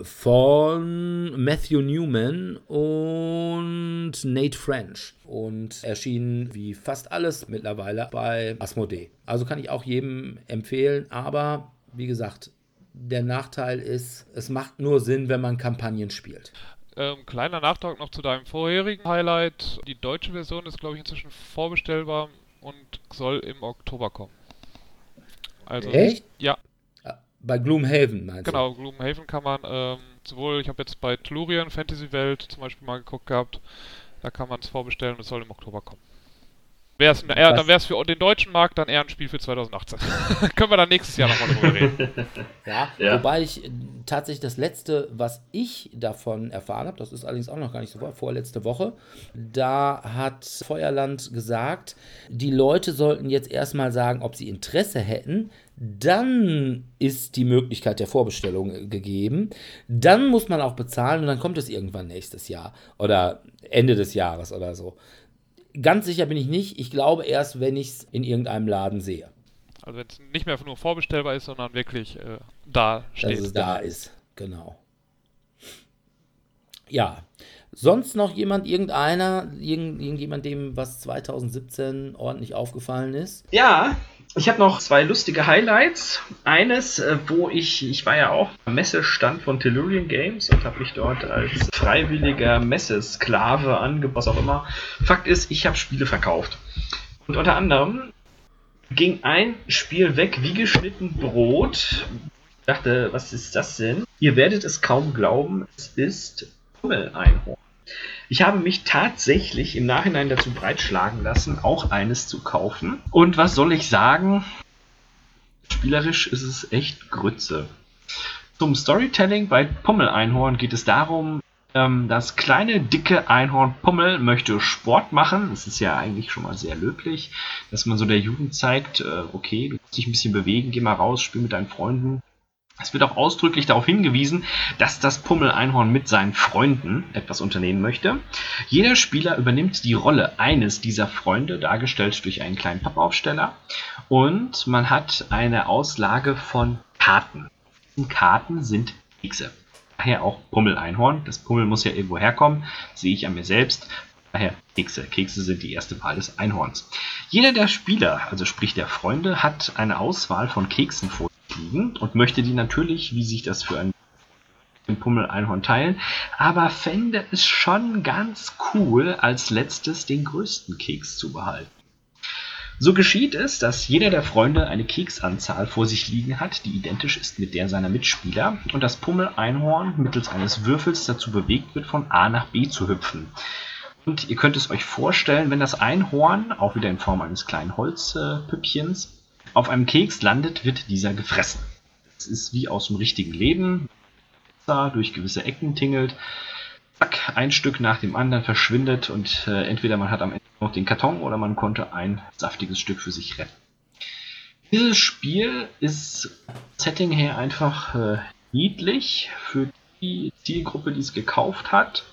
von Matthew Newman und Nate French und erschienen wie fast alles mittlerweile bei Asmodee. Also kann ich auch jedem empfehlen, aber wie gesagt, der Nachteil ist, es macht nur Sinn, wenn man Kampagnen spielt. Ähm, kleiner Nachtrag noch zu deinem vorherigen Highlight. Die deutsche Version ist, glaube ich, inzwischen vorbestellbar und soll im Oktober kommen. Also, Echt? Ja, bei Gloomhaven meinst du? Genau, Gloomhaven kann man ähm, sowohl, ich habe jetzt bei Tellurian Fantasy Welt zum Beispiel mal geguckt gehabt, da kann man es vorbestellen und es soll im Oktober kommen. Wär's eher, dann wäre es für den deutschen Markt dann eher ein Spiel für 2018. Können wir dann nächstes Jahr nochmal drüber reden. Ja, ja, wobei ich äh, tatsächlich das letzte, was ich davon erfahren habe, das ist allerdings auch noch gar nicht so vorletzte Woche, da hat Feuerland gesagt, die Leute sollten jetzt erstmal sagen, ob sie Interesse hätten, dann ist die Möglichkeit der Vorbestellung gegeben. Dann muss man auch bezahlen und dann kommt es irgendwann nächstes Jahr oder Ende des Jahres oder so. Ganz sicher bin ich nicht. Ich glaube erst, wenn ich es in irgendeinem Laden sehe. Also wenn es nicht mehr nur vorbestellbar ist, sondern wirklich äh, da steht. Dass es da ist, genau. Ja. Sonst noch jemand, irgendeiner, irgend, irgendjemand, dem was 2017 ordentlich aufgefallen ist? Ja, ich habe noch zwei lustige Highlights. Eines, äh, wo ich, ich war ja auch am Messestand von Tellurian Games und habe mich dort als freiwilliger Messesklave angepasst, was auch immer. Fakt ist, ich habe Spiele verkauft. Und unter anderem ging ein Spiel weg wie geschnitten Brot. Ich dachte, was ist das denn? Ihr werdet es kaum glauben, es ist Pummel-Einhorn. Ich habe mich tatsächlich im Nachhinein dazu breitschlagen lassen, auch eines zu kaufen. Und was soll ich sagen? Spielerisch ist es echt Grütze. Zum Storytelling bei Pummel-Einhorn geht es darum, ähm, das kleine, dicke Einhorn Pummel möchte Sport machen. Das ist ja eigentlich schon mal sehr löblich, dass man so der Jugend zeigt, äh, okay, du musst dich ein bisschen bewegen, geh mal raus, spiel mit deinen Freunden. Es wird auch ausdrücklich darauf hingewiesen, dass das Pummel-Einhorn mit seinen Freunden etwas unternehmen möchte. Jeder Spieler übernimmt die Rolle eines dieser Freunde, dargestellt durch einen kleinen Pappaufsteller. Und man hat eine Auslage von Karten. Die Karten sind Kekse. Daher auch Pummel-Einhorn. Das Pummel muss ja irgendwo herkommen. sehe ich an mir selbst. Daher Kekse. Kekse sind die erste Wahl des Einhorns. Jeder der Spieler, also sprich der Freunde, hat eine Auswahl von Keksen vor kriegen und möchte die natürlich, wie sich das für ein Pummel-Einhorn teilen, aber fände es schon ganz cool, als letztes den größten Keks zu behalten. So geschieht es, dass jeder der Freunde eine Keksanzahl vor sich liegen hat, die identisch ist mit der seiner Mitspieler, und das Pummel-Einhorn mittels eines Würfels dazu bewegt wird, von A nach B zu hüpfen. Und ihr könnt es euch vorstellen, wenn das Einhorn, auch wieder in Form eines kleinen Holzpüppchens, auf einem Keks landet, wird dieser gefressen. Es ist wie aus dem richtigen Leben. Durch gewisse Ecken tingelt. Zack, ein Stück nach dem anderen verschwindet und äh, entweder man hat am Ende noch den Karton oder man konnte ein saftiges Stück für sich retten. Dieses Spiel ist Setting her einfach äh, niedlich für die Zielgruppe, die es gekauft hat.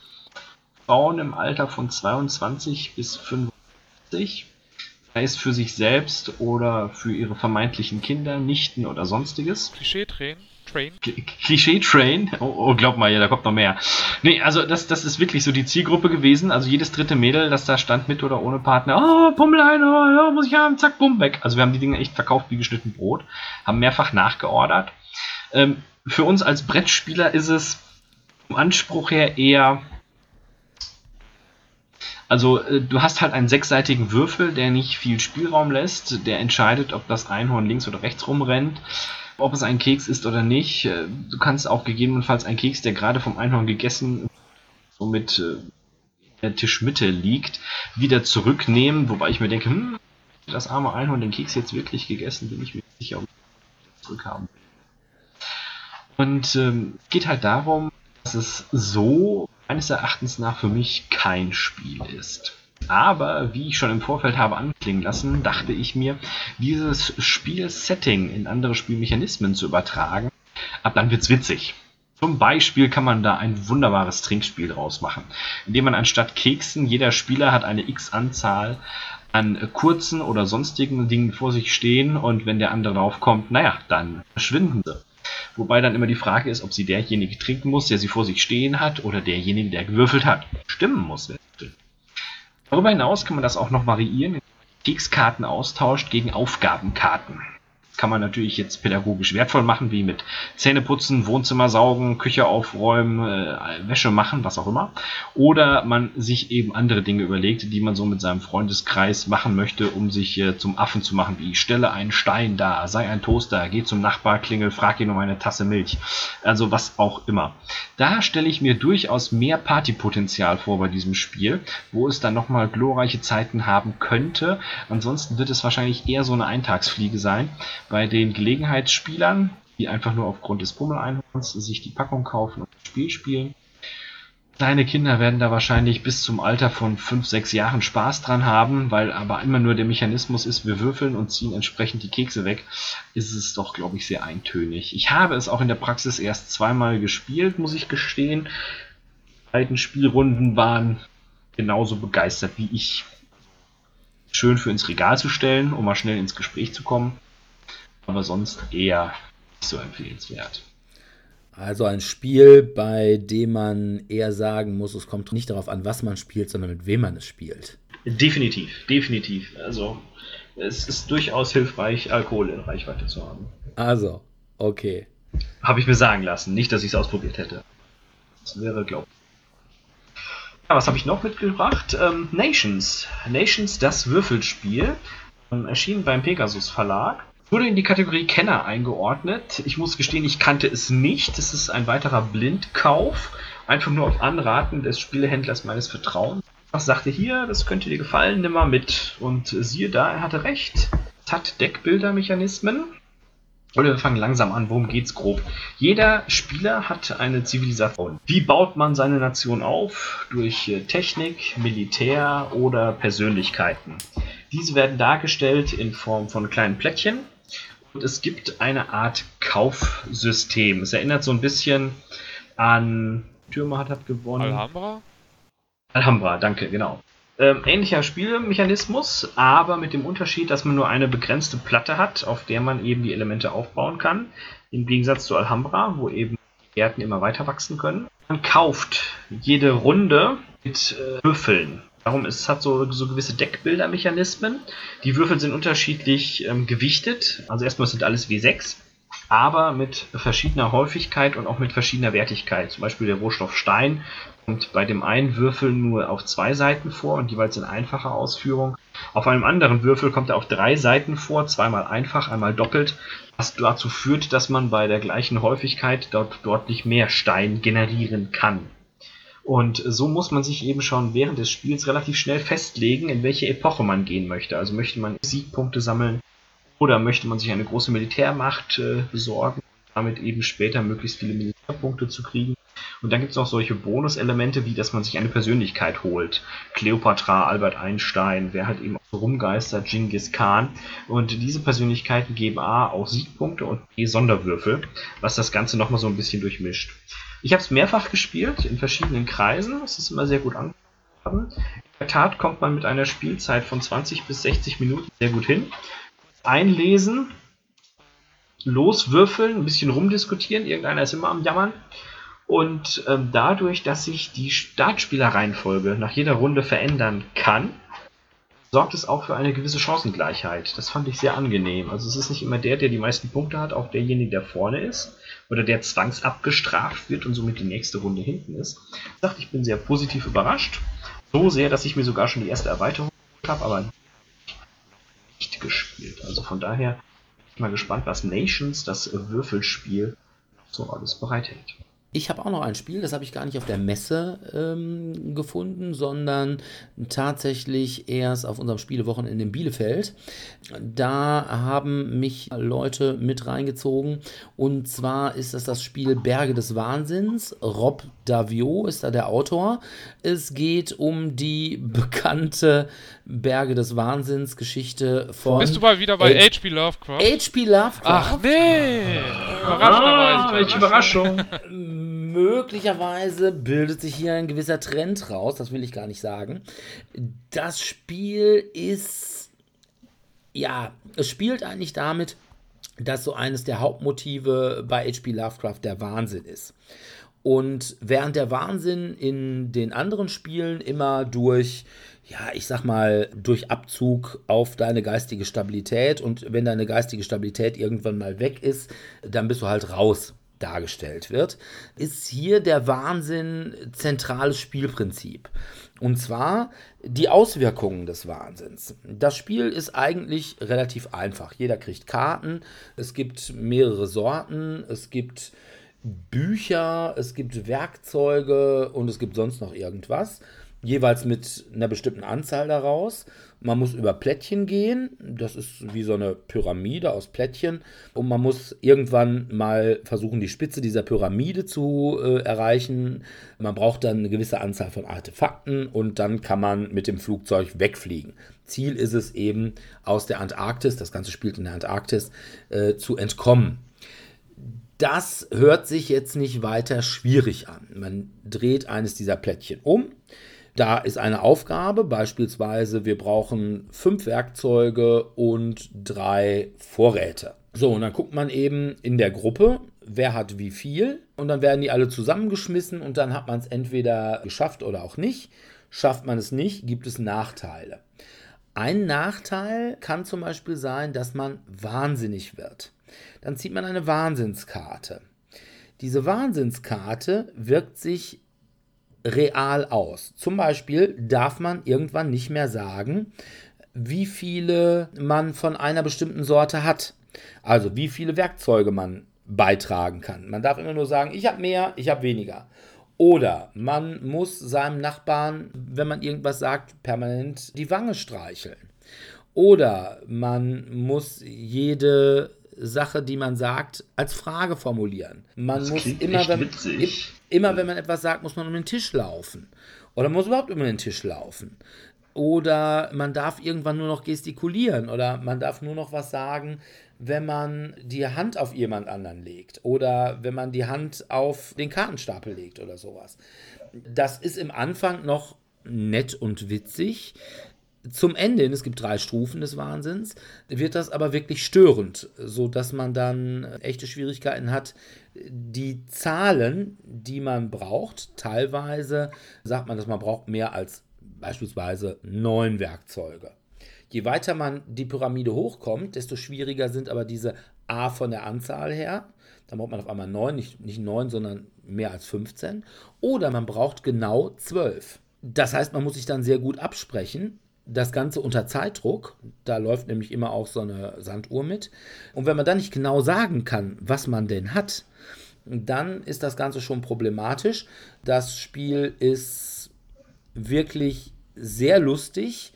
Frauen im Alter von 22 bis 65 sei es für sich selbst oder für ihre vermeintlichen Kinder, Nichten oder sonstiges. Klischee-Train. Train. Klischee-Train. Oh, oh, glaub mal, ja, da kommt noch mehr. Nee, also das, das ist wirklich so die Zielgruppe gewesen. Also jedes dritte Mädel, das da stand mit oder ohne Partner, oh, Pummelein, oh, muss ich haben, zack, bumm, weg. Also wir haben die Dinge echt verkauft wie geschnitten Brot, haben mehrfach nachgeordert. Ähm, für uns als Brettspieler ist es vom Anspruch her eher also äh, du hast halt einen sechsseitigen Würfel, der nicht viel Spielraum lässt, der entscheidet, ob das Einhorn links oder rechts rumrennt, ob es ein Keks ist oder nicht. Äh, du kannst auch gegebenenfalls einen Keks, der gerade vom Einhorn gegessen, somit äh, in der Tischmitte liegt, wieder zurücknehmen, wobei ich mir denke, hm, das arme Einhorn den Keks jetzt wirklich gegessen, bin ich mir sicher, ob ich zurückhaben Und ähm, geht halt darum, dass es so meines Erachtens nach für mich kein Spiel ist. Aber wie ich schon im Vorfeld habe anklingen lassen, dachte ich mir, dieses Spielsetting in andere Spielmechanismen zu übertragen, ab dann wird's witzig. Zum Beispiel kann man da ein wunderbares Trinkspiel draus machen, indem man anstatt Keksen, jeder Spieler hat eine x-Anzahl an kurzen oder sonstigen Dingen vor sich stehen und wenn der andere draufkommt, naja, dann verschwinden sie. Wobei dann immer die Frage ist, ob sie derjenige trinken muss, der sie vor sich stehen hat, oder derjenige, der gewürfelt hat, stimmen muss. Darüber hinaus kann man das auch noch variieren, indem man Kekskarten austauscht gegen Aufgabenkarten kann man natürlich jetzt pädagogisch wertvoll machen, wie mit Zähneputzen, Wohnzimmer saugen, Küche aufräumen, äh, Wäsche machen, was auch immer. Oder man sich eben andere Dinge überlegt, die man so mit seinem Freundeskreis machen möchte, um sich äh, zum Affen zu machen, wie stelle einen Stein da, sei ein Toaster, geh zum Nachbar, klingel, frag ihn um eine Tasse Milch. Also was auch immer. Da stelle ich mir durchaus mehr Partypotenzial vor bei diesem Spiel, wo es dann nochmal glorreiche Zeiten haben könnte. Ansonsten wird es wahrscheinlich eher so eine Eintagsfliege sein bei den Gelegenheitsspielern, die einfach nur aufgrund des Pummeleinhorns sich die Packung kaufen und das Spiel spielen. Kleine Kinder werden da wahrscheinlich bis zum Alter von 5, 6 Jahren Spaß dran haben, weil aber immer nur der Mechanismus ist, wir würfeln und ziehen entsprechend die Kekse weg, ist es doch, glaube ich, sehr eintönig. Ich habe es auch in der Praxis erst zweimal gespielt, muss ich gestehen. Die beiden Spielrunden waren genauso begeistert wie ich. Schön für ins Regal zu stellen, um mal schnell ins Gespräch zu kommen aber sonst eher nicht so empfehlenswert. Also ein Spiel, bei dem man eher sagen muss, es kommt nicht darauf an, was man spielt, sondern mit wem man es spielt. Definitiv, definitiv. Also es ist durchaus hilfreich, Alkohol in Reichweite zu haben. Also, okay. Habe ich mir sagen lassen, nicht, dass ich es ausprobiert hätte. Das wäre, glaube ich. Ja, was habe ich noch mitgebracht? Ähm, Nations. Nations, das Würfelspiel. Ähm, erschien beim Pegasus Verlag wurde in die Kategorie Kenner eingeordnet. Ich muss gestehen, ich kannte es nicht. Es ist ein weiterer Blindkauf. Einfach nur auf Anraten des Spielehändlers meines Vertrauens. Ich sagte hier, das könnte dir gefallen, nimm mal mit. Und siehe da, er hatte recht. Es hat Deckbildermechanismen. Oder wir fangen langsam an, worum geht's grob? Jeder Spieler hat eine Zivilisation. Wie baut man seine Nation auf? Durch äh, Technik, Militär oder Persönlichkeiten. Diese werden dargestellt in Form von kleinen Plättchen, und es gibt eine Art Kaufsystem. Es erinnert so ein bisschen an Türmer hat, hat gewonnen. Alhambra? Alhambra, danke, genau. Ähm, ähnlicher Spielmechanismus, aber mit dem Unterschied, dass man nur eine begrenzte Platte hat, auf der man eben die Elemente aufbauen kann. Im Gegensatz zu Alhambra, wo eben die Gärten immer weiter wachsen können. Man kauft jede Runde mit äh, Würfeln. Darum es hat so, so gewisse Deckbildermechanismen. Die Würfel sind unterschiedlich ähm, gewichtet. Also erstmal sind alles W6, aber mit verschiedener Häufigkeit und auch mit verschiedener Wertigkeit. Zum Beispiel der Rohstoff Stein kommt bei dem einen Würfel nur auf zwei Seiten vor und jeweils in einfacher Ausführung. Auf einem anderen Würfel kommt er auf drei Seiten vor, zweimal einfach, einmal doppelt, was dazu führt, dass man bei der gleichen Häufigkeit dort deutlich mehr Stein generieren kann. Und so muss man sich eben schon während des Spiels relativ schnell festlegen, in welche Epoche man gehen möchte. Also möchte man Siegpunkte sammeln oder möchte man sich eine große Militärmacht äh, besorgen, damit eben später möglichst viele Militärpunkte zu kriegen. Und dann gibt es auch solche Bonuselemente, wie dass man sich eine Persönlichkeit holt. Cleopatra, Albert Einstein, wer halt eben auch rumgeistert, Genghis Khan. Und diese Persönlichkeiten geben A auch Siegpunkte und B Sonderwürfel, was das Ganze nochmal so ein bisschen durchmischt. Ich habe es mehrfach gespielt, in verschiedenen Kreisen. Es ist immer sehr gut angekommen. In der Tat kommt man mit einer Spielzeit von 20 bis 60 Minuten sehr gut hin. Einlesen, loswürfeln, ein bisschen rumdiskutieren. Irgendeiner ist immer am Jammern. Und ähm, dadurch, dass sich die Startspielerreihenfolge nach jeder Runde verändern kann, sorgt es auch für eine gewisse Chancengleichheit. Das fand ich sehr angenehm. Also es ist nicht immer der, der die meisten Punkte hat, auch derjenige, der vorne ist, oder der zwangsabgestraft wird und somit die nächste Runde hinten ist. Ich dachte, ich bin sehr positiv überrascht. So sehr, dass ich mir sogar schon die erste Erweiterung habe, aber nicht gespielt. Also von daher bin ich mal gespannt, was Nations, das Würfelspiel, so alles bereithält. Ich habe auch noch ein Spiel, das habe ich gar nicht auf der Messe ähm, gefunden, sondern tatsächlich erst auf unserem Spielewochenende in Bielefeld. Da haben mich Leute mit reingezogen und zwar ist das das Spiel Berge des Wahnsinns. Rob Davio ist da der Autor. Es geht um die bekannte Berge des Wahnsinns Geschichte von. Bist du mal wieder bei H.P. Lovecraft? H.P. Lovecraft. Ach nee! Ah, welche Überraschung. Möglicherweise bildet sich hier ein gewisser Trend raus, das will ich gar nicht sagen. Das Spiel ist, ja, es spielt eigentlich damit, dass so eines der Hauptmotive bei H.P. Lovecraft der Wahnsinn ist. Und während der Wahnsinn in den anderen Spielen immer durch, ja, ich sag mal, durch Abzug auf deine geistige Stabilität und wenn deine geistige Stabilität irgendwann mal weg ist, dann bist du halt raus dargestellt wird, ist hier der Wahnsinn zentrales Spielprinzip. Und zwar die Auswirkungen des Wahnsinns. Das Spiel ist eigentlich relativ einfach. Jeder kriegt Karten, es gibt mehrere Sorten, es gibt Bücher, es gibt Werkzeuge und es gibt sonst noch irgendwas jeweils mit einer bestimmten Anzahl daraus. Man muss über Plättchen gehen, das ist wie so eine Pyramide aus Plättchen und man muss irgendwann mal versuchen, die Spitze dieser Pyramide zu äh, erreichen. Man braucht dann eine gewisse Anzahl von Artefakten und dann kann man mit dem Flugzeug wegfliegen. Ziel ist es eben, aus der Antarktis, das Ganze spielt in der Antarktis, äh, zu entkommen. Das hört sich jetzt nicht weiter schwierig an. Man dreht eines dieser Plättchen um da ist eine Aufgabe, beispielsweise wir brauchen fünf Werkzeuge und drei Vorräte. So, und dann guckt man eben in der Gruppe, wer hat wie viel und dann werden die alle zusammengeschmissen und dann hat man es entweder geschafft oder auch nicht. Schafft man es nicht, gibt es Nachteile. Ein Nachteil kann zum Beispiel sein, dass man wahnsinnig wird. Dann zieht man eine Wahnsinnskarte. Diese Wahnsinnskarte wirkt sich real aus. Zum Beispiel darf man irgendwann nicht mehr sagen, wie viele man von einer bestimmten Sorte hat. Also wie viele Werkzeuge man beitragen kann. Man darf immer nur sagen, ich habe mehr, ich habe weniger. Oder man muss seinem Nachbarn, wenn man irgendwas sagt, permanent die Wange streicheln. Oder man muss jede Sache, die man sagt, als Frage formulieren. Man das muss immer, wenn, witzig. Immer, wenn man etwas sagt, muss man um den Tisch laufen. Oder muss überhaupt um den Tisch laufen. Oder man darf irgendwann nur noch gestikulieren. Oder man darf nur noch was sagen, wenn man die Hand auf jemand anderen legt. Oder wenn man die Hand auf den Kartenstapel legt oder sowas. Das ist im Anfang noch nett und witzig zum Ende es gibt drei Stufen des Wahnsinns, wird das aber wirklich störend, sodass man dann echte Schwierigkeiten hat, die Zahlen, die man braucht, teilweise sagt man, dass man braucht mehr als beispielsweise neun Werkzeuge. Je weiter man die Pyramide hochkommt, desto schwieriger sind aber diese A von der Anzahl her. Dann braucht man auf einmal neun, nicht, nicht neun, sondern mehr als 15. Oder man braucht genau zwölf. Das heißt, man muss sich dann sehr gut absprechen, das Ganze unter Zeitdruck. Da läuft nämlich immer auch so eine Sanduhr mit. Und wenn man dann nicht genau sagen kann, was man denn hat, dann ist das Ganze schon problematisch. Das Spiel ist wirklich sehr lustig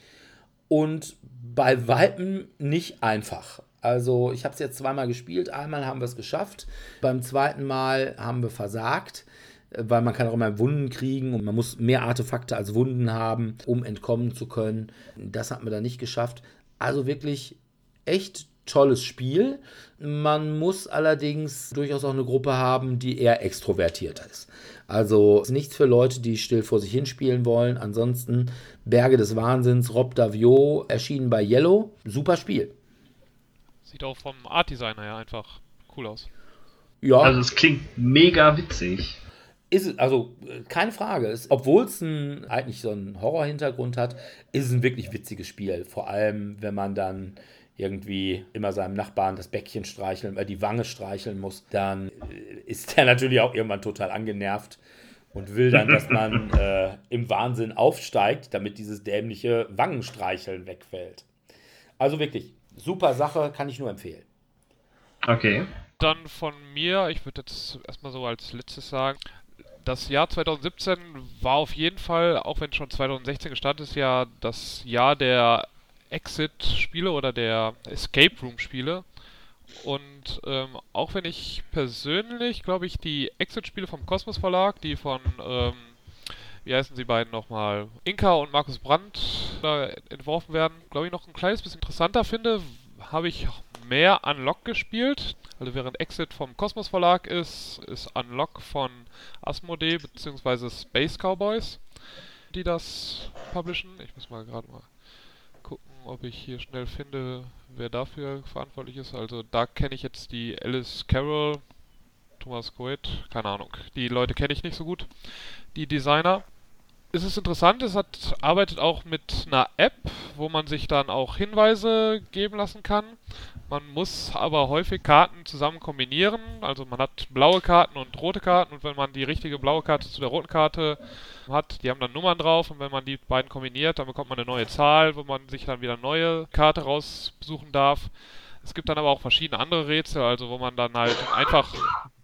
und bei Weitem nicht einfach. Also ich habe es jetzt zweimal gespielt, einmal haben wir es geschafft, beim zweiten Mal haben wir versagt weil man kann auch immer Wunden kriegen und man muss mehr Artefakte als Wunden haben, um entkommen zu können. Das hat man da nicht geschafft. Also wirklich echt tolles Spiel. Man muss allerdings durchaus auch eine Gruppe haben, die eher extrovertiert ist. Also ist nichts für Leute, die still vor sich hinspielen wollen. Ansonsten Berge des Wahnsinns, Rob Davio, erschienen bei Yellow. Super Spiel. Sieht auch vom Art Designer her einfach cool aus. Ja. Also es klingt mega witzig. Ist es, also keine Frage. Obwohl es eigentlich so einen Horror-Hintergrund hat, ist es ein wirklich witziges Spiel. Vor allem, wenn man dann irgendwie immer seinem Nachbarn das Bäckchen streicheln, äh, die Wange streicheln muss, dann äh, ist der natürlich auch irgendwann total angenervt und will dann, dass man äh, im Wahnsinn aufsteigt, damit dieses dämliche Wangenstreicheln wegfällt. Also wirklich, super Sache, kann ich nur empfehlen. Okay. dann von mir, ich würde jetzt erstmal so als letztes sagen, das Jahr 2017 war auf jeden Fall, auch wenn schon 2016 gestartet ist, ja das Jahr der Exit-Spiele oder der Escape Room-Spiele. Und ähm, auch wenn ich persönlich, glaube ich, die Exit-Spiele vom Kosmos Verlag, die von, ähm, wie heißen sie beiden nochmal, Inka und Markus Brandt entworfen werden, glaube ich, noch ein kleines bisschen interessanter finde, habe ich mehr Unlock gespielt. Also während Exit vom Kosmos Verlag ist, ist Unlock von Asmodee bzw. Space Cowboys, die das publishen. Ich muss mal gerade mal gucken, ob ich hier schnell finde, wer dafür verantwortlich ist. Also da kenne ich jetzt die Alice Carroll, Thomas Coet, keine Ahnung. Die Leute kenne ich nicht so gut, die Designer es ist interessant, es hat, arbeitet auch mit einer App, wo man sich dann auch Hinweise geben lassen kann. Man muss aber häufig Karten zusammen kombinieren. Also man hat blaue Karten und rote Karten. Und wenn man die richtige blaue Karte zu der roten Karte hat, die haben dann Nummern drauf. Und wenn man die beiden kombiniert, dann bekommt man eine neue Zahl, wo man sich dann wieder eine neue Karte raussuchen darf. Es gibt dann aber auch verschiedene andere Rätsel, also wo man dann halt einfach,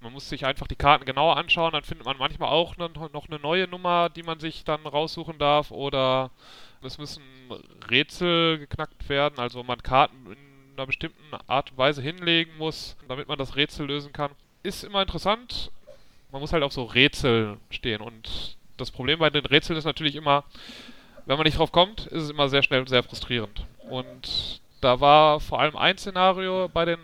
man muss sich einfach die Karten genauer anschauen, dann findet man manchmal auch ne, noch eine neue Nummer, die man sich dann raussuchen darf. Oder es müssen Rätsel geknackt werden, also man Karten in einer bestimmten Art und Weise hinlegen muss, damit man das Rätsel lösen kann. Ist immer interessant, man muss halt auf so Rätsel stehen und das Problem bei den Rätseln ist natürlich immer, wenn man nicht drauf kommt, ist es immer sehr schnell und sehr frustrierend. Und da war vor allem ein Szenario bei den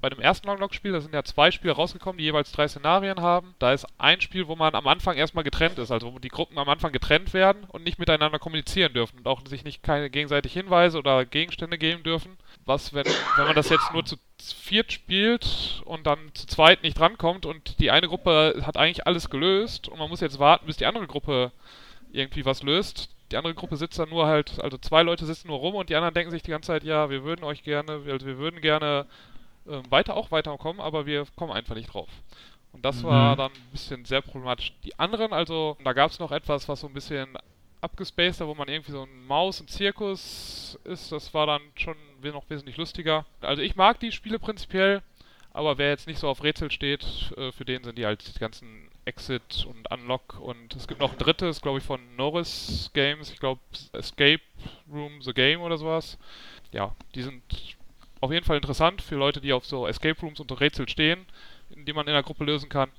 bei dem ersten Longlog-Spiel, da sind ja zwei Spiele rausgekommen, die jeweils drei Szenarien haben. Da ist ein Spiel, wo man am Anfang erstmal getrennt ist, also wo die Gruppen am Anfang getrennt werden und nicht miteinander kommunizieren dürfen und auch sich nicht keine gegenseitig Hinweise oder Gegenstände geben dürfen. Was, wenn, wenn man das jetzt nur zu viert spielt und dann zu zweit nicht drankommt und die eine Gruppe hat eigentlich alles gelöst und man muss jetzt warten, bis die andere Gruppe irgendwie was löst, die andere Gruppe sitzt dann nur halt, also zwei Leute sitzen nur rum und die anderen denken sich die ganze Zeit, ja, wir würden euch gerne, also wir würden gerne äh, weiter auch weiterkommen, aber wir kommen einfach nicht drauf. Und das mhm. war dann ein bisschen sehr problematisch. Die anderen, also da gab es noch etwas, was so ein bisschen abgespaced, wo man irgendwie so ein Maus und Zirkus ist, das war dann schon noch wesentlich lustiger. Also ich mag die Spiele prinzipiell, aber wer jetzt nicht so auf Rätsel steht, äh, für den sind die halt die ganzen Exit und Unlock und es gibt noch ein drittes, glaube ich, von Norris Games, ich glaube Escape Room The Game oder sowas. Ja, die sind auf jeden Fall interessant für Leute, die auf so Escape Rooms und Rätsel stehen, die man in der Gruppe lösen kann.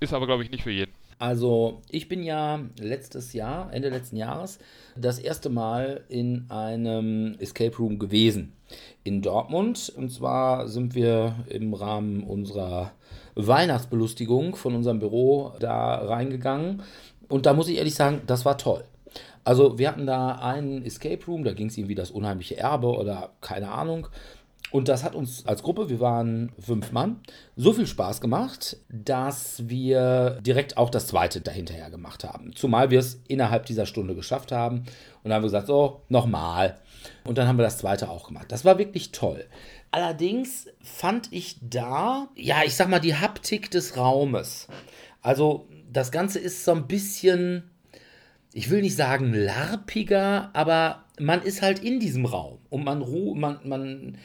Ist aber, glaube ich, nicht für jeden. Also, ich bin ja letztes Jahr, Ende letzten Jahres, das erste Mal in einem Escape Room gewesen in Dortmund. Und zwar sind wir im Rahmen unserer Weihnachtsbelustigung von unserem Büro da reingegangen. Und da muss ich ehrlich sagen, das war toll. Also wir hatten da einen Escape Room, da ging es irgendwie das unheimliche Erbe oder keine Ahnung. Und das hat uns als Gruppe, wir waren fünf Mann, so viel Spaß gemacht, dass wir direkt auch das zweite dahinterher gemacht haben. Zumal wir es innerhalb dieser Stunde geschafft haben. Und dann haben wir gesagt, so, nochmal. Und dann haben wir das zweite auch gemacht. Das war wirklich toll. Allerdings fand ich da, ja, ich sag mal, die Haptik des Raumes. Also das Ganze ist so ein bisschen, ich will nicht sagen larpiger, aber man ist halt in diesem Raum und man, man, man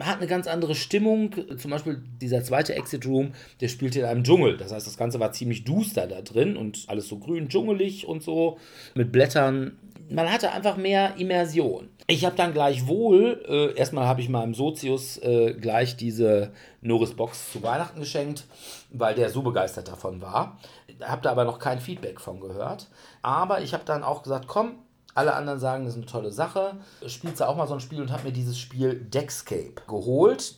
hat eine ganz andere Stimmung. Zum Beispiel dieser zweite Exit Room, der spielt in einem Dschungel. Das heißt, das Ganze war ziemlich duster da drin und alles so grün, dschungelig und so mit Blättern. Man hatte einfach mehr Immersion. Ich habe dann gleichwohl, äh, erstmal habe ich meinem Sozius äh, gleich diese Norris Box zu Weihnachten geschenkt, weil der so begeistert davon war. Habe da aber noch kein Feedback von gehört. Aber ich habe dann auch gesagt, komm, alle anderen sagen, das ist eine tolle Sache. Spielst du auch mal so ein Spiel und habe mir dieses Spiel Deckscape geholt.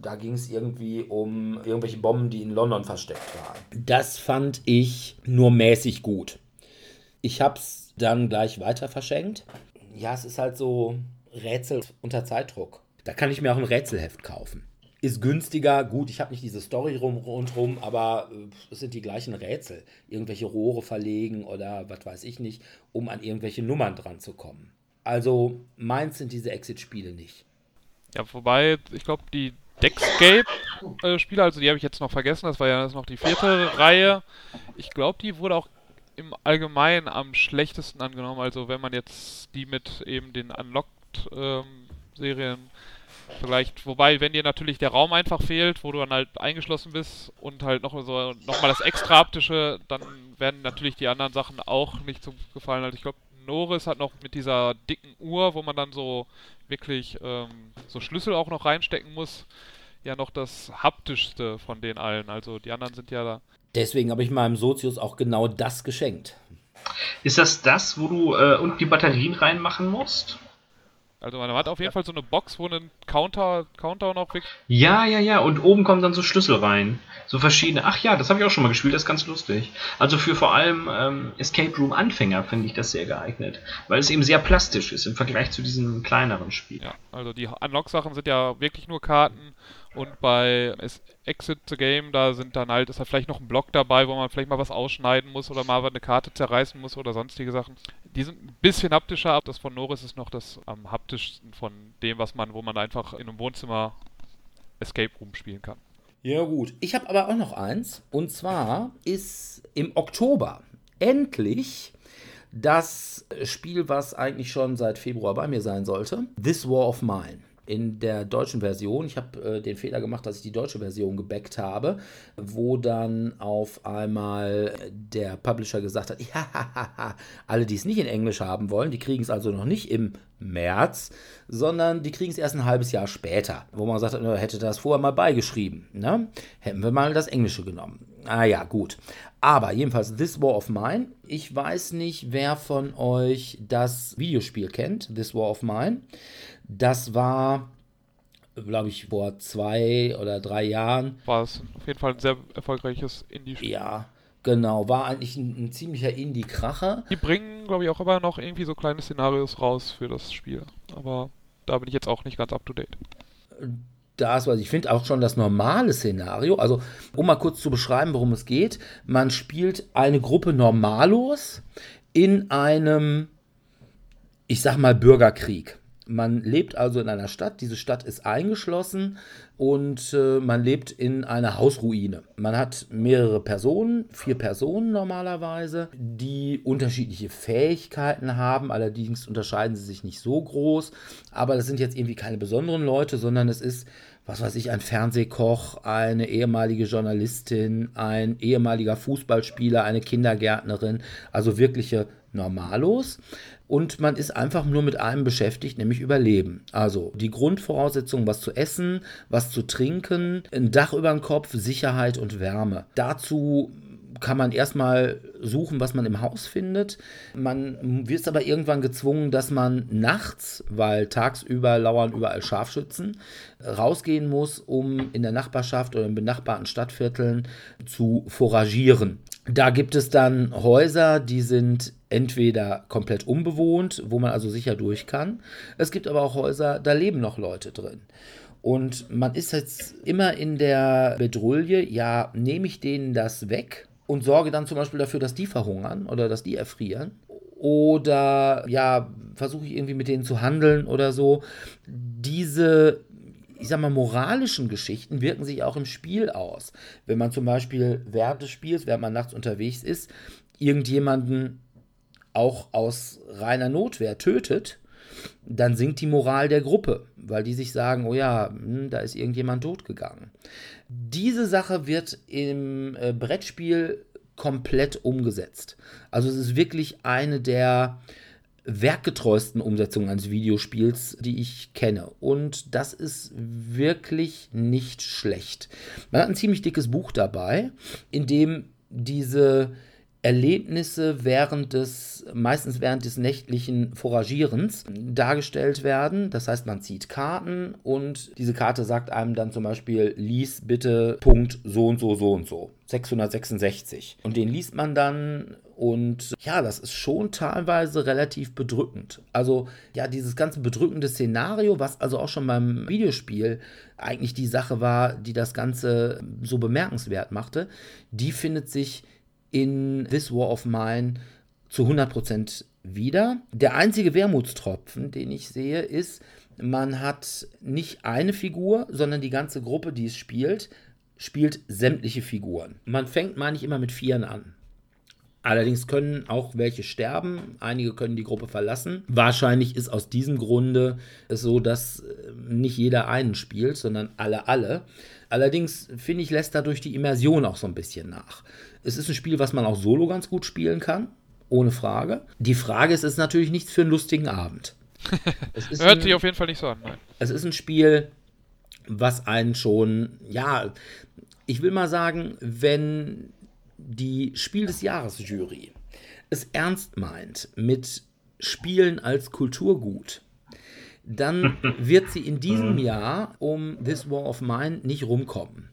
Da ging es irgendwie um irgendwelche Bomben, die in London versteckt waren. Das fand ich nur mäßig gut. Ich habe es dann gleich weiter verschenkt ja, es ist halt so Rätsel unter Zeitdruck. Da kann ich mir auch ein Rätselheft kaufen. Ist günstiger, gut, ich habe nicht diese Story rum, rundherum, aber äh, es sind die gleichen Rätsel. Irgendwelche Rohre verlegen oder was weiß ich nicht, um an irgendwelche Nummern dran zu kommen. Also meins sind diese Exit-Spiele nicht. Ja, wobei, ich glaube, die Deckscape-Spiele, also die habe ich jetzt noch vergessen, das war ja noch die vierte Reihe. Ich glaube, die wurde auch im Allgemeinen am schlechtesten angenommen. Also wenn man jetzt die mit eben den Unlocked-Serien ähm, Vielleicht, wobei, wenn dir natürlich der Raum einfach fehlt, wo du dann halt eingeschlossen bist und halt noch so nochmal das extra haptische, dann werden natürlich die anderen Sachen auch nicht so gefallen. Also ich glaube, Norris hat noch mit dieser dicken Uhr, wo man dann so wirklich ähm, so Schlüssel auch noch reinstecken muss, ja noch das haptischste von den allen. Also die anderen sind ja da. Deswegen habe ich meinem Sozius auch genau das geschenkt. Ist das das, wo du äh, und die Batterien reinmachen musst? Also man hat auf jeden Fall so eine Box, wo ein Counter, Counter noch weg. Ja, ja, ja. Und oben kommen dann so Schlüssel rein. So verschiedene. Ach ja, das habe ich auch schon mal gespielt, das ist ganz lustig. Also für vor allem ähm, Escape Room Anfänger finde ich das sehr geeignet. Weil es eben sehr plastisch ist im Vergleich zu diesen kleineren Spielen. Ja, also die Unlock-Sachen sind ja wirklich nur Karten und bei Exit the Game, da sind dann halt, ist halt vielleicht noch ein Block dabei, wo man vielleicht mal was ausschneiden muss oder mal eine Karte zerreißen muss oder sonstige Sachen. Die sind ein bisschen haptischer, aber das von Norris ist noch das am haptischsten von dem, was man, wo man einfach in einem Wohnzimmer Escape Room spielen kann. Ja, gut. Ich habe aber auch noch eins. Und zwar ist im Oktober endlich das Spiel, was eigentlich schon seit Februar bei mir sein sollte, This War of Mine in der deutschen Version, ich habe äh, den Fehler gemacht, dass ich die deutsche Version gebackt habe, wo dann auf einmal der Publisher gesagt hat, ja, alle, die es nicht in Englisch haben wollen, die kriegen es also noch nicht im März, sondern die kriegen es erst ein halbes Jahr später, wo man sagt, hätte das vorher mal beigeschrieben, ne? hätten wir mal das Englische genommen. Ah ja, gut. Aber jedenfalls This War of Mine. Ich weiß nicht, wer von euch das Videospiel kennt, This War of Mine. Das war, glaube ich, vor zwei oder drei Jahren. War es auf jeden Fall ein sehr erfolgreiches Indie-Spiel. Ja, genau. War eigentlich ein, ein ziemlicher Indie-Kracher. Die bringen, glaube ich, auch immer noch irgendwie so kleine Szenarios raus für das Spiel. Aber da bin ich jetzt auch nicht ganz up to date. Das, was ich finde, auch schon das normale Szenario. Also, um mal kurz zu beschreiben, worum es geht. Man spielt eine Gruppe Normalos in einem, ich sag mal, Bürgerkrieg. Man lebt also in einer Stadt, diese Stadt ist eingeschlossen und äh, man lebt in einer Hausruine. Man hat mehrere Personen, vier Personen normalerweise, die unterschiedliche Fähigkeiten haben, allerdings unterscheiden sie sich nicht so groß, aber das sind jetzt irgendwie keine besonderen Leute, sondern es ist was weiß ich, ein Fernsehkoch, eine ehemalige Journalistin, ein ehemaliger Fußballspieler, eine Kindergärtnerin, also wirkliche Normalos und man ist einfach nur mit einem beschäftigt, nämlich Überleben. Also die Grundvoraussetzungen, was zu essen, was zu trinken, ein Dach über dem Kopf, Sicherheit und Wärme. Dazu kann man erstmal suchen, was man im Haus findet. Man wird aber irgendwann gezwungen, dass man nachts, weil tagsüber lauern überall Scharfschützen, rausgehen muss, um in der Nachbarschaft oder in benachbarten Stadtvierteln zu foragieren. Da gibt es dann Häuser, die sind entweder komplett unbewohnt, wo man also sicher durch kann. Es gibt aber auch Häuser, da leben noch Leute drin. Und man ist jetzt immer in der Bedrulle, ja, nehme ich denen das weg und sorge dann zum Beispiel dafür, dass die verhungern oder dass die erfrieren. Oder ja, versuche ich irgendwie mit denen zu handeln oder so. Diese ich sag mal, moralischen Geschichten wirken sich auch im Spiel aus. Wenn man zum Beispiel während des Spiels, während man nachts unterwegs ist, irgendjemanden auch aus reiner Notwehr tötet, dann sinkt die Moral der Gruppe, weil die sich sagen, oh ja, hm, da ist irgendjemand totgegangen. Diese Sache wird im äh, Brettspiel komplett umgesetzt. Also es ist wirklich eine der werkgetreuesten Umsetzungen eines Videospiels, die ich kenne. Und das ist wirklich nicht schlecht. Man hat ein ziemlich dickes Buch dabei, in dem diese Erlebnisse während des, meistens während des nächtlichen Foragierens dargestellt werden. Das heißt, man zieht Karten und diese Karte sagt einem dann zum Beispiel, lies bitte Punkt so und so, so und so. 666. Und den liest man dann und ja, das ist schon teilweise relativ bedrückend. Also ja, dieses ganze bedrückende Szenario, was also auch schon beim Videospiel eigentlich die Sache war, die das Ganze so bemerkenswert machte, die findet sich in This War of Mine zu 100% wieder. Der einzige Wermutstropfen, den ich sehe, ist, man hat nicht eine Figur, sondern die ganze Gruppe, die es spielt, spielt sämtliche Figuren. Man fängt, meine ich, immer mit Vieren an. Allerdings können auch welche sterben, einige können die Gruppe verlassen. Wahrscheinlich ist aus diesem Grunde es so, dass äh, nicht jeder einen spielt, sondern alle alle. Allerdings finde ich, lässt dadurch die Immersion auch so ein bisschen nach. Es ist ein Spiel, was man auch solo ganz gut spielen kann, ohne Frage. Die Frage ist, es ist natürlich nichts für einen lustigen Abend. Hört ein, sich auf jeden Fall nicht so an. Nein. Es ist ein Spiel, was einen schon, ja, ich will mal sagen, wenn die Spiel des Jahres Jury es ernst meint mit Spielen als Kulturgut, dann wird sie in diesem mhm. Jahr um This War of Mine nicht rumkommen.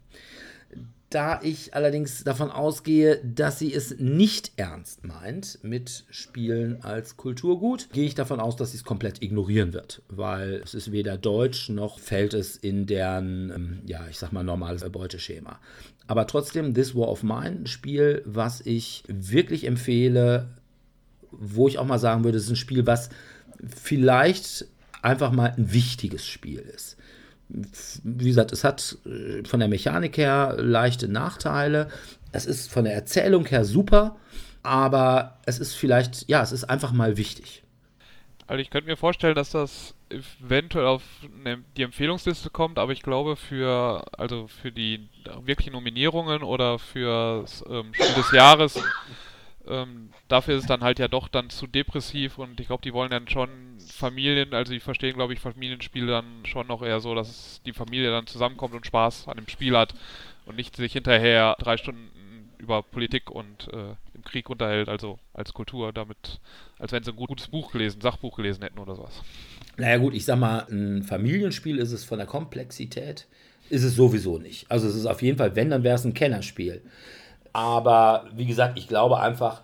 Da ich allerdings davon ausgehe, dass sie es nicht ernst meint mit Spielen als Kulturgut, gehe ich davon aus, dass sie es komplett ignorieren wird, weil es ist weder deutsch noch fällt es in deren, ähm, ja, ich sag mal, normales Beuteschema. Aber trotzdem, This War of Mine, ein Spiel, was ich wirklich empfehle, wo ich auch mal sagen würde, es ist ein Spiel, was vielleicht einfach mal ein wichtiges Spiel ist wie gesagt, es hat äh, von der Mechanik her leichte Nachteile. Es ist von der Erzählung her super, aber es ist vielleicht, ja, es ist einfach mal wichtig. Also ich könnte mir vorstellen, dass das eventuell auf die Empfehlungsliste kommt, aber ich glaube für also für die wirklichen Nominierungen oder für das ähm, Spiel des Jahres ähm, dafür ist es dann halt ja doch dann zu depressiv und ich glaube, die wollen dann schon Familien, also die verstehen, glaube ich, Familienspiele dann schon noch eher so, dass die Familie dann zusammenkommt und Spaß an dem Spiel hat und nicht sich hinterher drei Stunden über Politik und äh, im Krieg unterhält, also als Kultur, damit, als wenn sie ein gutes Buch gelesen, Sachbuch gelesen hätten oder sowas. Naja gut, ich sag mal, ein Familienspiel ist es von der Komplexität, ist es sowieso nicht. Also es ist auf jeden Fall, wenn, dann wäre es ein Kennerspiel. Aber wie gesagt, ich glaube einfach,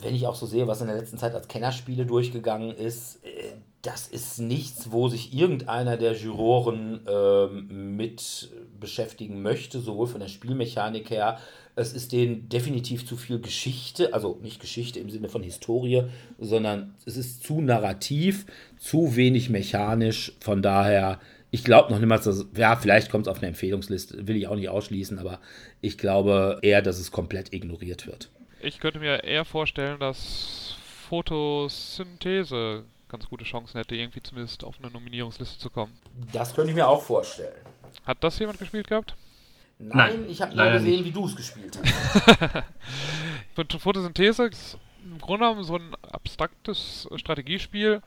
wenn ich auch so sehe, was in der letzten Zeit als Kennerspiele durchgegangen ist, äh, das ist nichts, wo sich irgendeiner der Juroren ähm, mit beschäftigen möchte, sowohl von der Spielmechanik her. Es ist denen definitiv zu viel Geschichte, also nicht Geschichte im Sinne von Historie, sondern es ist zu narrativ, zu wenig mechanisch. Von daher ich glaube noch niemals, dass, ja, vielleicht kommt es auf eine Empfehlungsliste, will ich auch nicht ausschließen, aber ich glaube eher, dass es komplett ignoriert wird. Ich könnte mir eher vorstellen, dass Photosynthese ganz gute Chancen hätte, irgendwie zumindest auf eine Nominierungsliste zu kommen. Das könnte ich mir auch vorstellen. Hat das jemand gespielt gehabt? Nein, Nein ich habe nur gesehen, nicht. wie du es gespielt hast. Photosynthese ist im Grunde genommen so ein abstraktes Strategiespiel,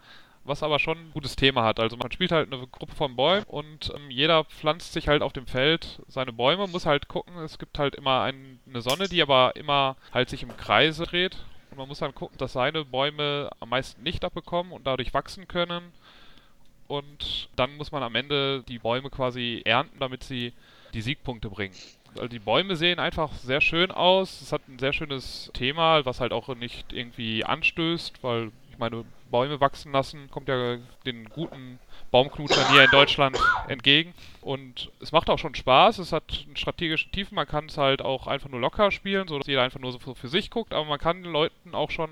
was aber schon ein gutes Thema hat. Also man spielt halt eine Gruppe von Bäumen und ähm, jeder pflanzt sich halt auf dem Feld seine Bäume, muss halt gucken, es gibt halt immer ein, eine Sonne, die aber immer halt sich im Kreise dreht und man muss dann gucken, dass seine Bäume am meisten Licht abbekommen und dadurch wachsen können und dann muss man am Ende die Bäume quasi ernten, damit sie die Siegpunkte bringen. Also die Bäume sehen einfach sehr schön aus. Es hat ein sehr schönes Thema, was halt auch nicht irgendwie anstößt, weil ich meine, Bäume wachsen lassen, kommt ja den guten Baumknutschern hier in Deutschland entgegen. Und es macht auch schon Spaß, es hat einen strategischen Tiefen, man kann es halt auch einfach nur locker spielen, sodass jeder einfach nur so für sich guckt, aber man kann den Leuten auch schon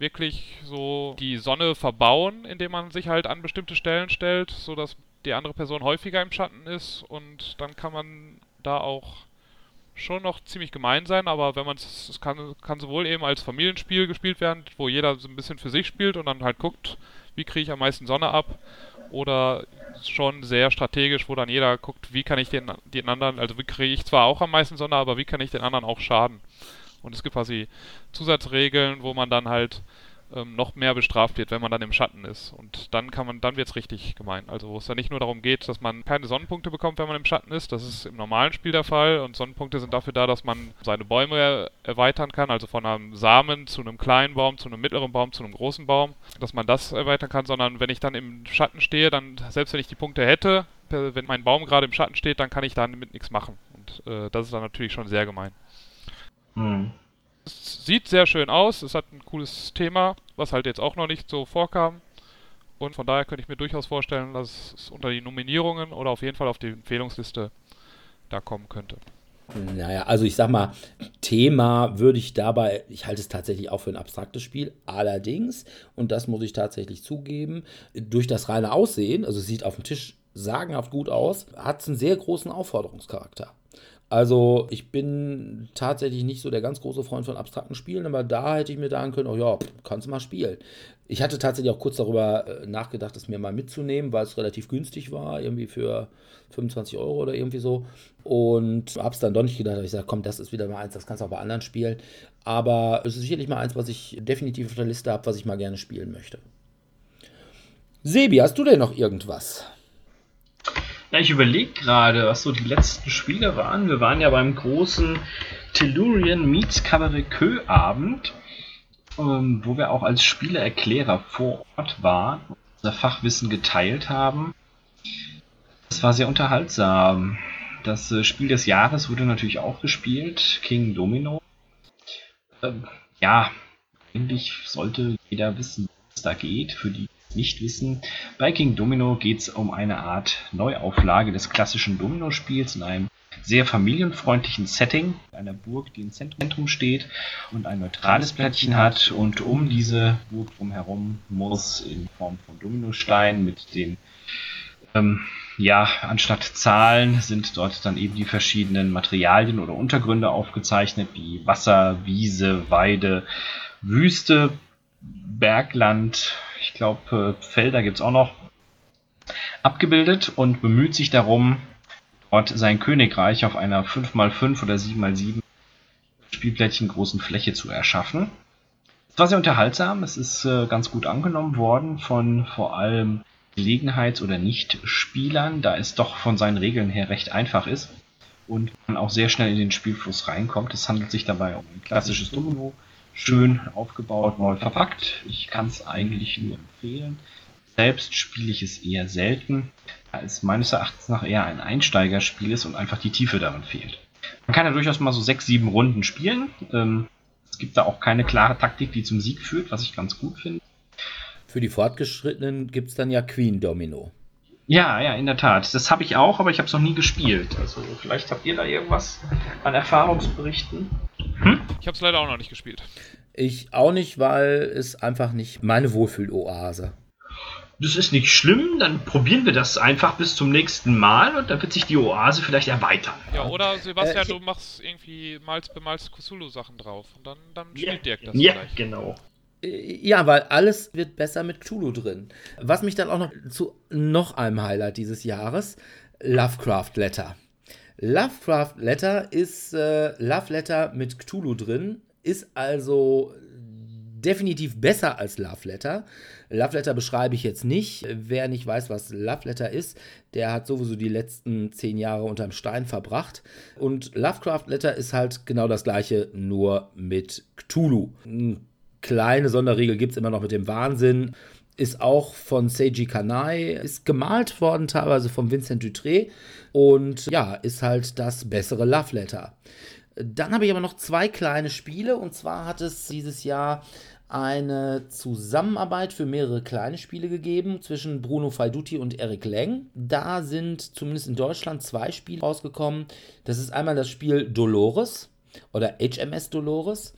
wirklich so die Sonne verbauen, indem man sich halt an bestimmte Stellen stellt, sodass die andere Person häufiger im Schatten ist. Und dann kann man da auch schon noch ziemlich gemein sein, aber wenn man es kann, kann sowohl eben als Familienspiel gespielt werden, wo jeder so ein bisschen für sich spielt und dann halt guckt, wie kriege ich am meisten Sonne ab, oder schon sehr strategisch, wo dann jeder guckt, wie kann ich den, den anderen, also wie kriege ich zwar auch am meisten Sonne, aber wie kann ich den anderen auch schaden. Und es gibt quasi Zusatzregeln, wo man dann halt ähm, noch mehr bestraft wird, wenn man dann im Schatten ist. Und dann kann man, dann wird es richtig gemein. Also wo es dann nicht nur darum geht, dass man keine Sonnenpunkte bekommt, wenn man im Schatten ist. Das ist im normalen Spiel der Fall. Und Sonnenpunkte sind dafür da, dass man seine Bäume er erweitern kann, also von einem Samen zu einem kleinen Baum, zu einem mittleren Baum, zu einem großen Baum, dass man das erweitern kann, sondern wenn ich dann im Schatten stehe, dann, selbst wenn ich die Punkte hätte, wenn mein Baum gerade im Schatten steht, dann kann ich damit nichts machen. Und äh, das ist dann natürlich schon sehr gemein. Hm es sieht sehr schön aus, es hat ein cooles Thema, was halt jetzt auch noch nicht so vorkam. Und von daher könnte ich mir durchaus vorstellen, dass es unter die Nominierungen oder auf jeden Fall auf die Empfehlungsliste da kommen könnte. Naja, also ich sag mal, Thema würde ich dabei, ich halte es tatsächlich auch für ein abstraktes Spiel, allerdings, und das muss ich tatsächlich zugeben, durch das reine Aussehen, also es sieht auf dem Tisch sagenhaft gut aus, hat es einen sehr großen Aufforderungscharakter. Also ich bin tatsächlich nicht so der ganz große Freund von abstrakten Spielen, aber da hätte ich mir sagen können, oh ja, kannst du mal spielen. Ich hatte tatsächlich auch kurz darüber äh, nachgedacht, es mir mal mitzunehmen, weil es relativ günstig war, irgendwie für 25 Euro oder irgendwie so. Und habe es dann doch nicht gedacht. Ich sage, komm, das ist wieder mal eins, das kannst du auch bei anderen spielen. Aber es ist sicherlich mal eins, was ich definitiv auf der Liste habe, was ich mal gerne spielen möchte. Sebi, hast du denn noch irgendwas? Ja, ich überlege gerade, was so die letzten Spiele waren. Wir waren ja beim großen Tellurian Meets Cabaret Kö Abend ähm, wo wir auch als Spieleerklärer vor Ort waren, unser Fachwissen geteilt haben. Das war sehr unterhaltsam. Das äh, Spiel des Jahres wurde natürlich auch gespielt, King Domino. Ähm, ja, eigentlich sollte jeder wissen, was da geht, für die nicht wissen. Bei King Domino geht es um eine Art Neuauflage des klassischen Domino-Spiels in einem sehr familienfreundlichen Setting, einer Burg, die im Zentrum steht und ein neutrales Plättchen hat. Und um diese Burg drumherum muss in Form von Dominosteinen mit den ähm, ja, anstatt Zahlen sind dort dann eben die verschiedenen Materialien oder Untergründe aufgezeichnet, wie Wasser, Wiese, Weide, Wüste, Bergland, ich glaube, Felder gibt es auch noch, abgebildet und bemüht sich darum, dort sein Königreich auf einer 5x5 oder 7x7 Spielplättchen großen Fläche zu erschaffen. Es war sehr unterhaltsam, es ist äh, ganz gut angenommen worden von vor allem Gelegenheits- oder Nicht-Spielern, da es doch von seinen Regeln her recht einfach ist und man auch sehr schnell in den Spielfluss reinkommt. Es handelt sich dabei um ein klassisches Domino, schön aufgebaut, neu verpackt. Ich kann es eigentlich nur empfehlen. Selbst spiele ich es eher selten, da es meines Erachtens nach eher ein Einsteigerspiel ist und einfach die Tiefe darin fehlt. Man kann ja durchaus mal so sechs, sieben Runden spielen. Ähm, es gibt da auch keine klare Taktik, die zum Sieg führt, was ich ganz gut finde. Für die Fortgeschrittenen gibt es dann ja Queen Domino. Ja, ja, in der Tat. Das habe ich auch, aber ich habe es noch nie gespielt. Also vielleicht habt ihr da irgendwas an Erfahrungsberichten. Hm? Ich habe es leider auch noch nicht gespielt. Ich auch nicht, weil es einfach nicht meine Wohlfühloase das ist nicht schlimm, dann probieren wir das einfach bis zum nächsten Mal und dann wird sich die Oase vielleicht erweitern. Ja, oder Sebastian, äh, du machst irgendwie Malz bemalz Cthulhu-Sachen drauf und dann, dann spielt ja, Dirk das Ja, vielleicht. genau. Ja, weil alles wird besser mit Cthulhu drin. Was mich dann auch noch zu noch einem Highlight dieses Jahres, Lovecraft Letter. Lovecraft Letter ist äh, Love Letter mit Cthulhu drin, ist also definitiv besser als Love Letter. Love Letter beschreibe ich jetzt nicht. Wer nicht weiß, was Love Letter ist, der hat sowieso die letzten zehn Jahre unterm Stein verbracht. Und Lovecraft Letter ist halt genau das gleiche, nur mit Cthulhu. Kleine Sonderregel gibt es immer noch mit dem Wahnsinn. Ist auch von Seiji Kanai, ist gemalt worden teilweise von Vincent Dutré und ja, ist halt das bessere Love Letter. Dann habe ich aber noch zwei kleine Spiele und zwar hat es dieses Jahr eine Zusammenarbeit für mehrere kleine Spiele gegeben zwischen Bruno Faiduti und Eric Lang. Da sind zumindest in Deutschland zwei Spiele rausgekommen. Das ist einmal das Spiel Dolores oder HMS Dolores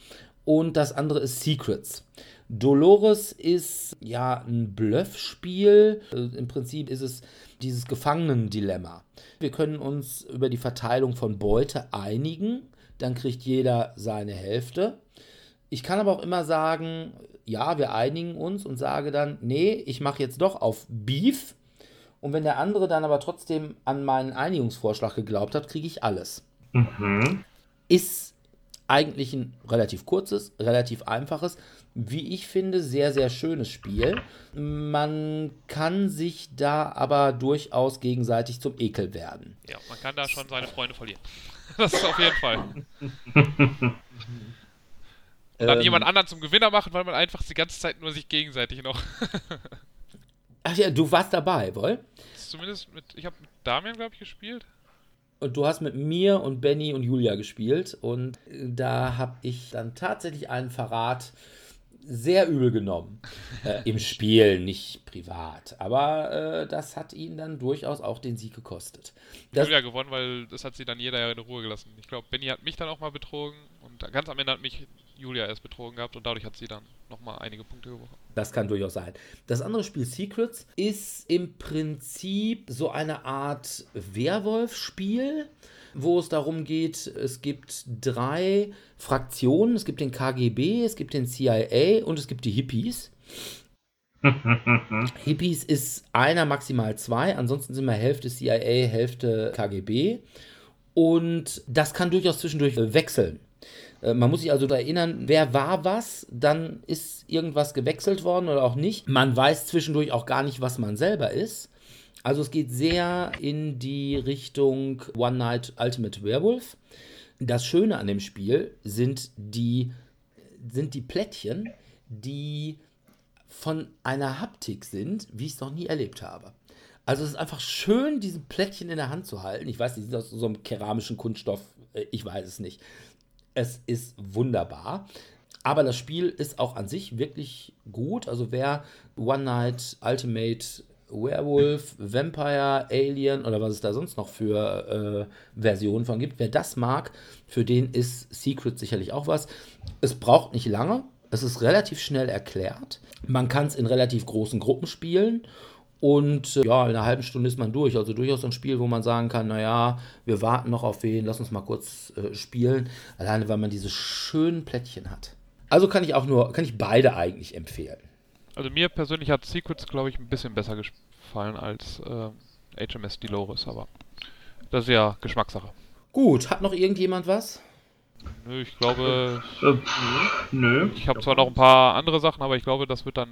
und das andere ist Secrets. Dolores ist ja ein Bluffspiel. Äh, Im Prinzip ist es dieses Gefangenendilemma. Wir können uns über die Verteilung von Beute einigen. Dann kriegt jeder seine Hälfte. Ich kann aber auch immer sagen, ja, wir einigen uns und sage dann, nee, ich mache jetzt doch auf Beef. Und wenn der andere dann aber trotzdem an meinen Einigungsvorschlag geglaubt hat, kriege ich alles. Mhm. Ist eigentlich ein relativ kurzes, relativ einfaches, wie ich finde, sehr, sehr schönes Spiel. Man kann sich da aber durchaus gegenseitig zum Ekel werden. Ja, man kann da schon seine Freunde verlieren. Das ist auf jeden Fall. Und dann ähm, jemand anderen zum Gewinner machen, weil man einfach die ganze Zeit nur sich gegenseitig noch. Ach ja, du warst dabei, wohl? Zumindest mit, ich habe mit Damian, glaube ich, gespielt. Und du hast mit mir und Benny und Julia gespielt und da habe ich dann tatsächlich einen Verrat sehr übel genommen. äh, Im Spiel, nicht privat. Aber äh, das hat ihn dann durchaus auch den Sieg gekostet. Das Julia gewonnen, weil das hat sie dann jeder in Ruhe gelassen. Ich glaube, Benny hat mich dann auch mal betrogen und ganz am Ende hat mich Julia erst betrogen gehabt und dadurch hat sie dann nochmal einige Punkte gewonnen. Das kann durchaus sein. Das andere Spiel Secrets ist im Prinzip so eine Art Werwolf-Spiel. Wo es darum geht, es gibt drei Fraktionen. Es gibt den KGB, es gibt den CIA und es gibt die Hippies. Hippies ist einer, maximal zwei, ansonsten sind wir Hälfte CIA, Hälfte KGB. Und das kann durchaus zwischendurch wechseln. Äh, man muss sich also erinnern, wer war was, dann ist irgendwas gewechselt worden oder auch nicht. Man weiß zwischendurch auch gar nicht, was man selber ist. Also es geht sehr in die Richtung One Night Ultimate Werewolf. Das Schöne an dem Spiel sind die, sind die Plättchen, die von einer Haptik sind, wie ich es noch nie erlebt habe. Also es ist einfach schön, diese Plättchen in der Hand zu halten. Ich weiß, die sind aus so einem keramischen Kunststoff, äh, ich weiß es nicht. Es ist wunderbar. Aber das Spiel ist auch an sich wirklich gut. Also wer One Night Ultimate Werewolf, Vampire, Alien oder was es da sonst noch für äh, Versionen von gibt, wer das mag, für den ist Secret sicherlich auch was. Es braucht nicht lange. Es ist relativ schnell erklärt. Man kann es in relativ großen Gruppen spielen. Und äh, ja, in einer halben Stunde ist man durch. Also durchaus ein Spiel, wo man sagen kann, naja, wir warten noch auf wen, lass uns mal kurz äh, spielen. Alleine, weil man diese schönen Plättchen hat. Also kann ich auch nur, kann ich beide eigentlich empfehlen. Also mir persönlich hat Secrets, glaube ich, ein bisschen besser gefallen als äh, HMS Dolores, aber das ist ja Geschmackssache. Gut, hat noch irgendjemand was? Nö, ich glaube. Äh, nö. Ich habe zwar noch ein paar andere Sachen, aber ich glaube, das wird dann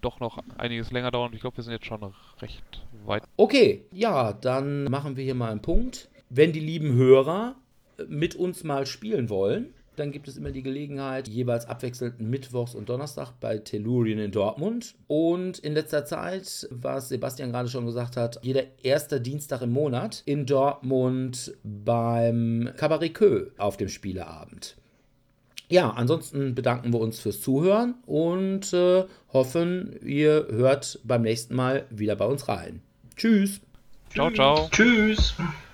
doch noch einiges länger dauern. Ich glaube, wir sind jetzt schon recht weit. Okay, ja, dann machen wir hier mal einen Punkt. Wenn die lieben Hörer mit uns mal spielen wollen, dann gibt es immer die Gelegenheit, jeweils abwechselnd Mittwochs und Donnerstag bei Tellurien in Dortmund. Und in letzter Zeit, was Sebastian gerade schon gesagt hat, jeder erste Dienstag im Monat in Dortmund beim Cabaret Kö auf dem Spieleabend. Ja, ansonsten bedanken wir uns fürs Zuhören und äh, hoffen, ihr hört beim nächsten Mal wieder bei uns rein. Tschüss. Ciao, ciao. Tschüss.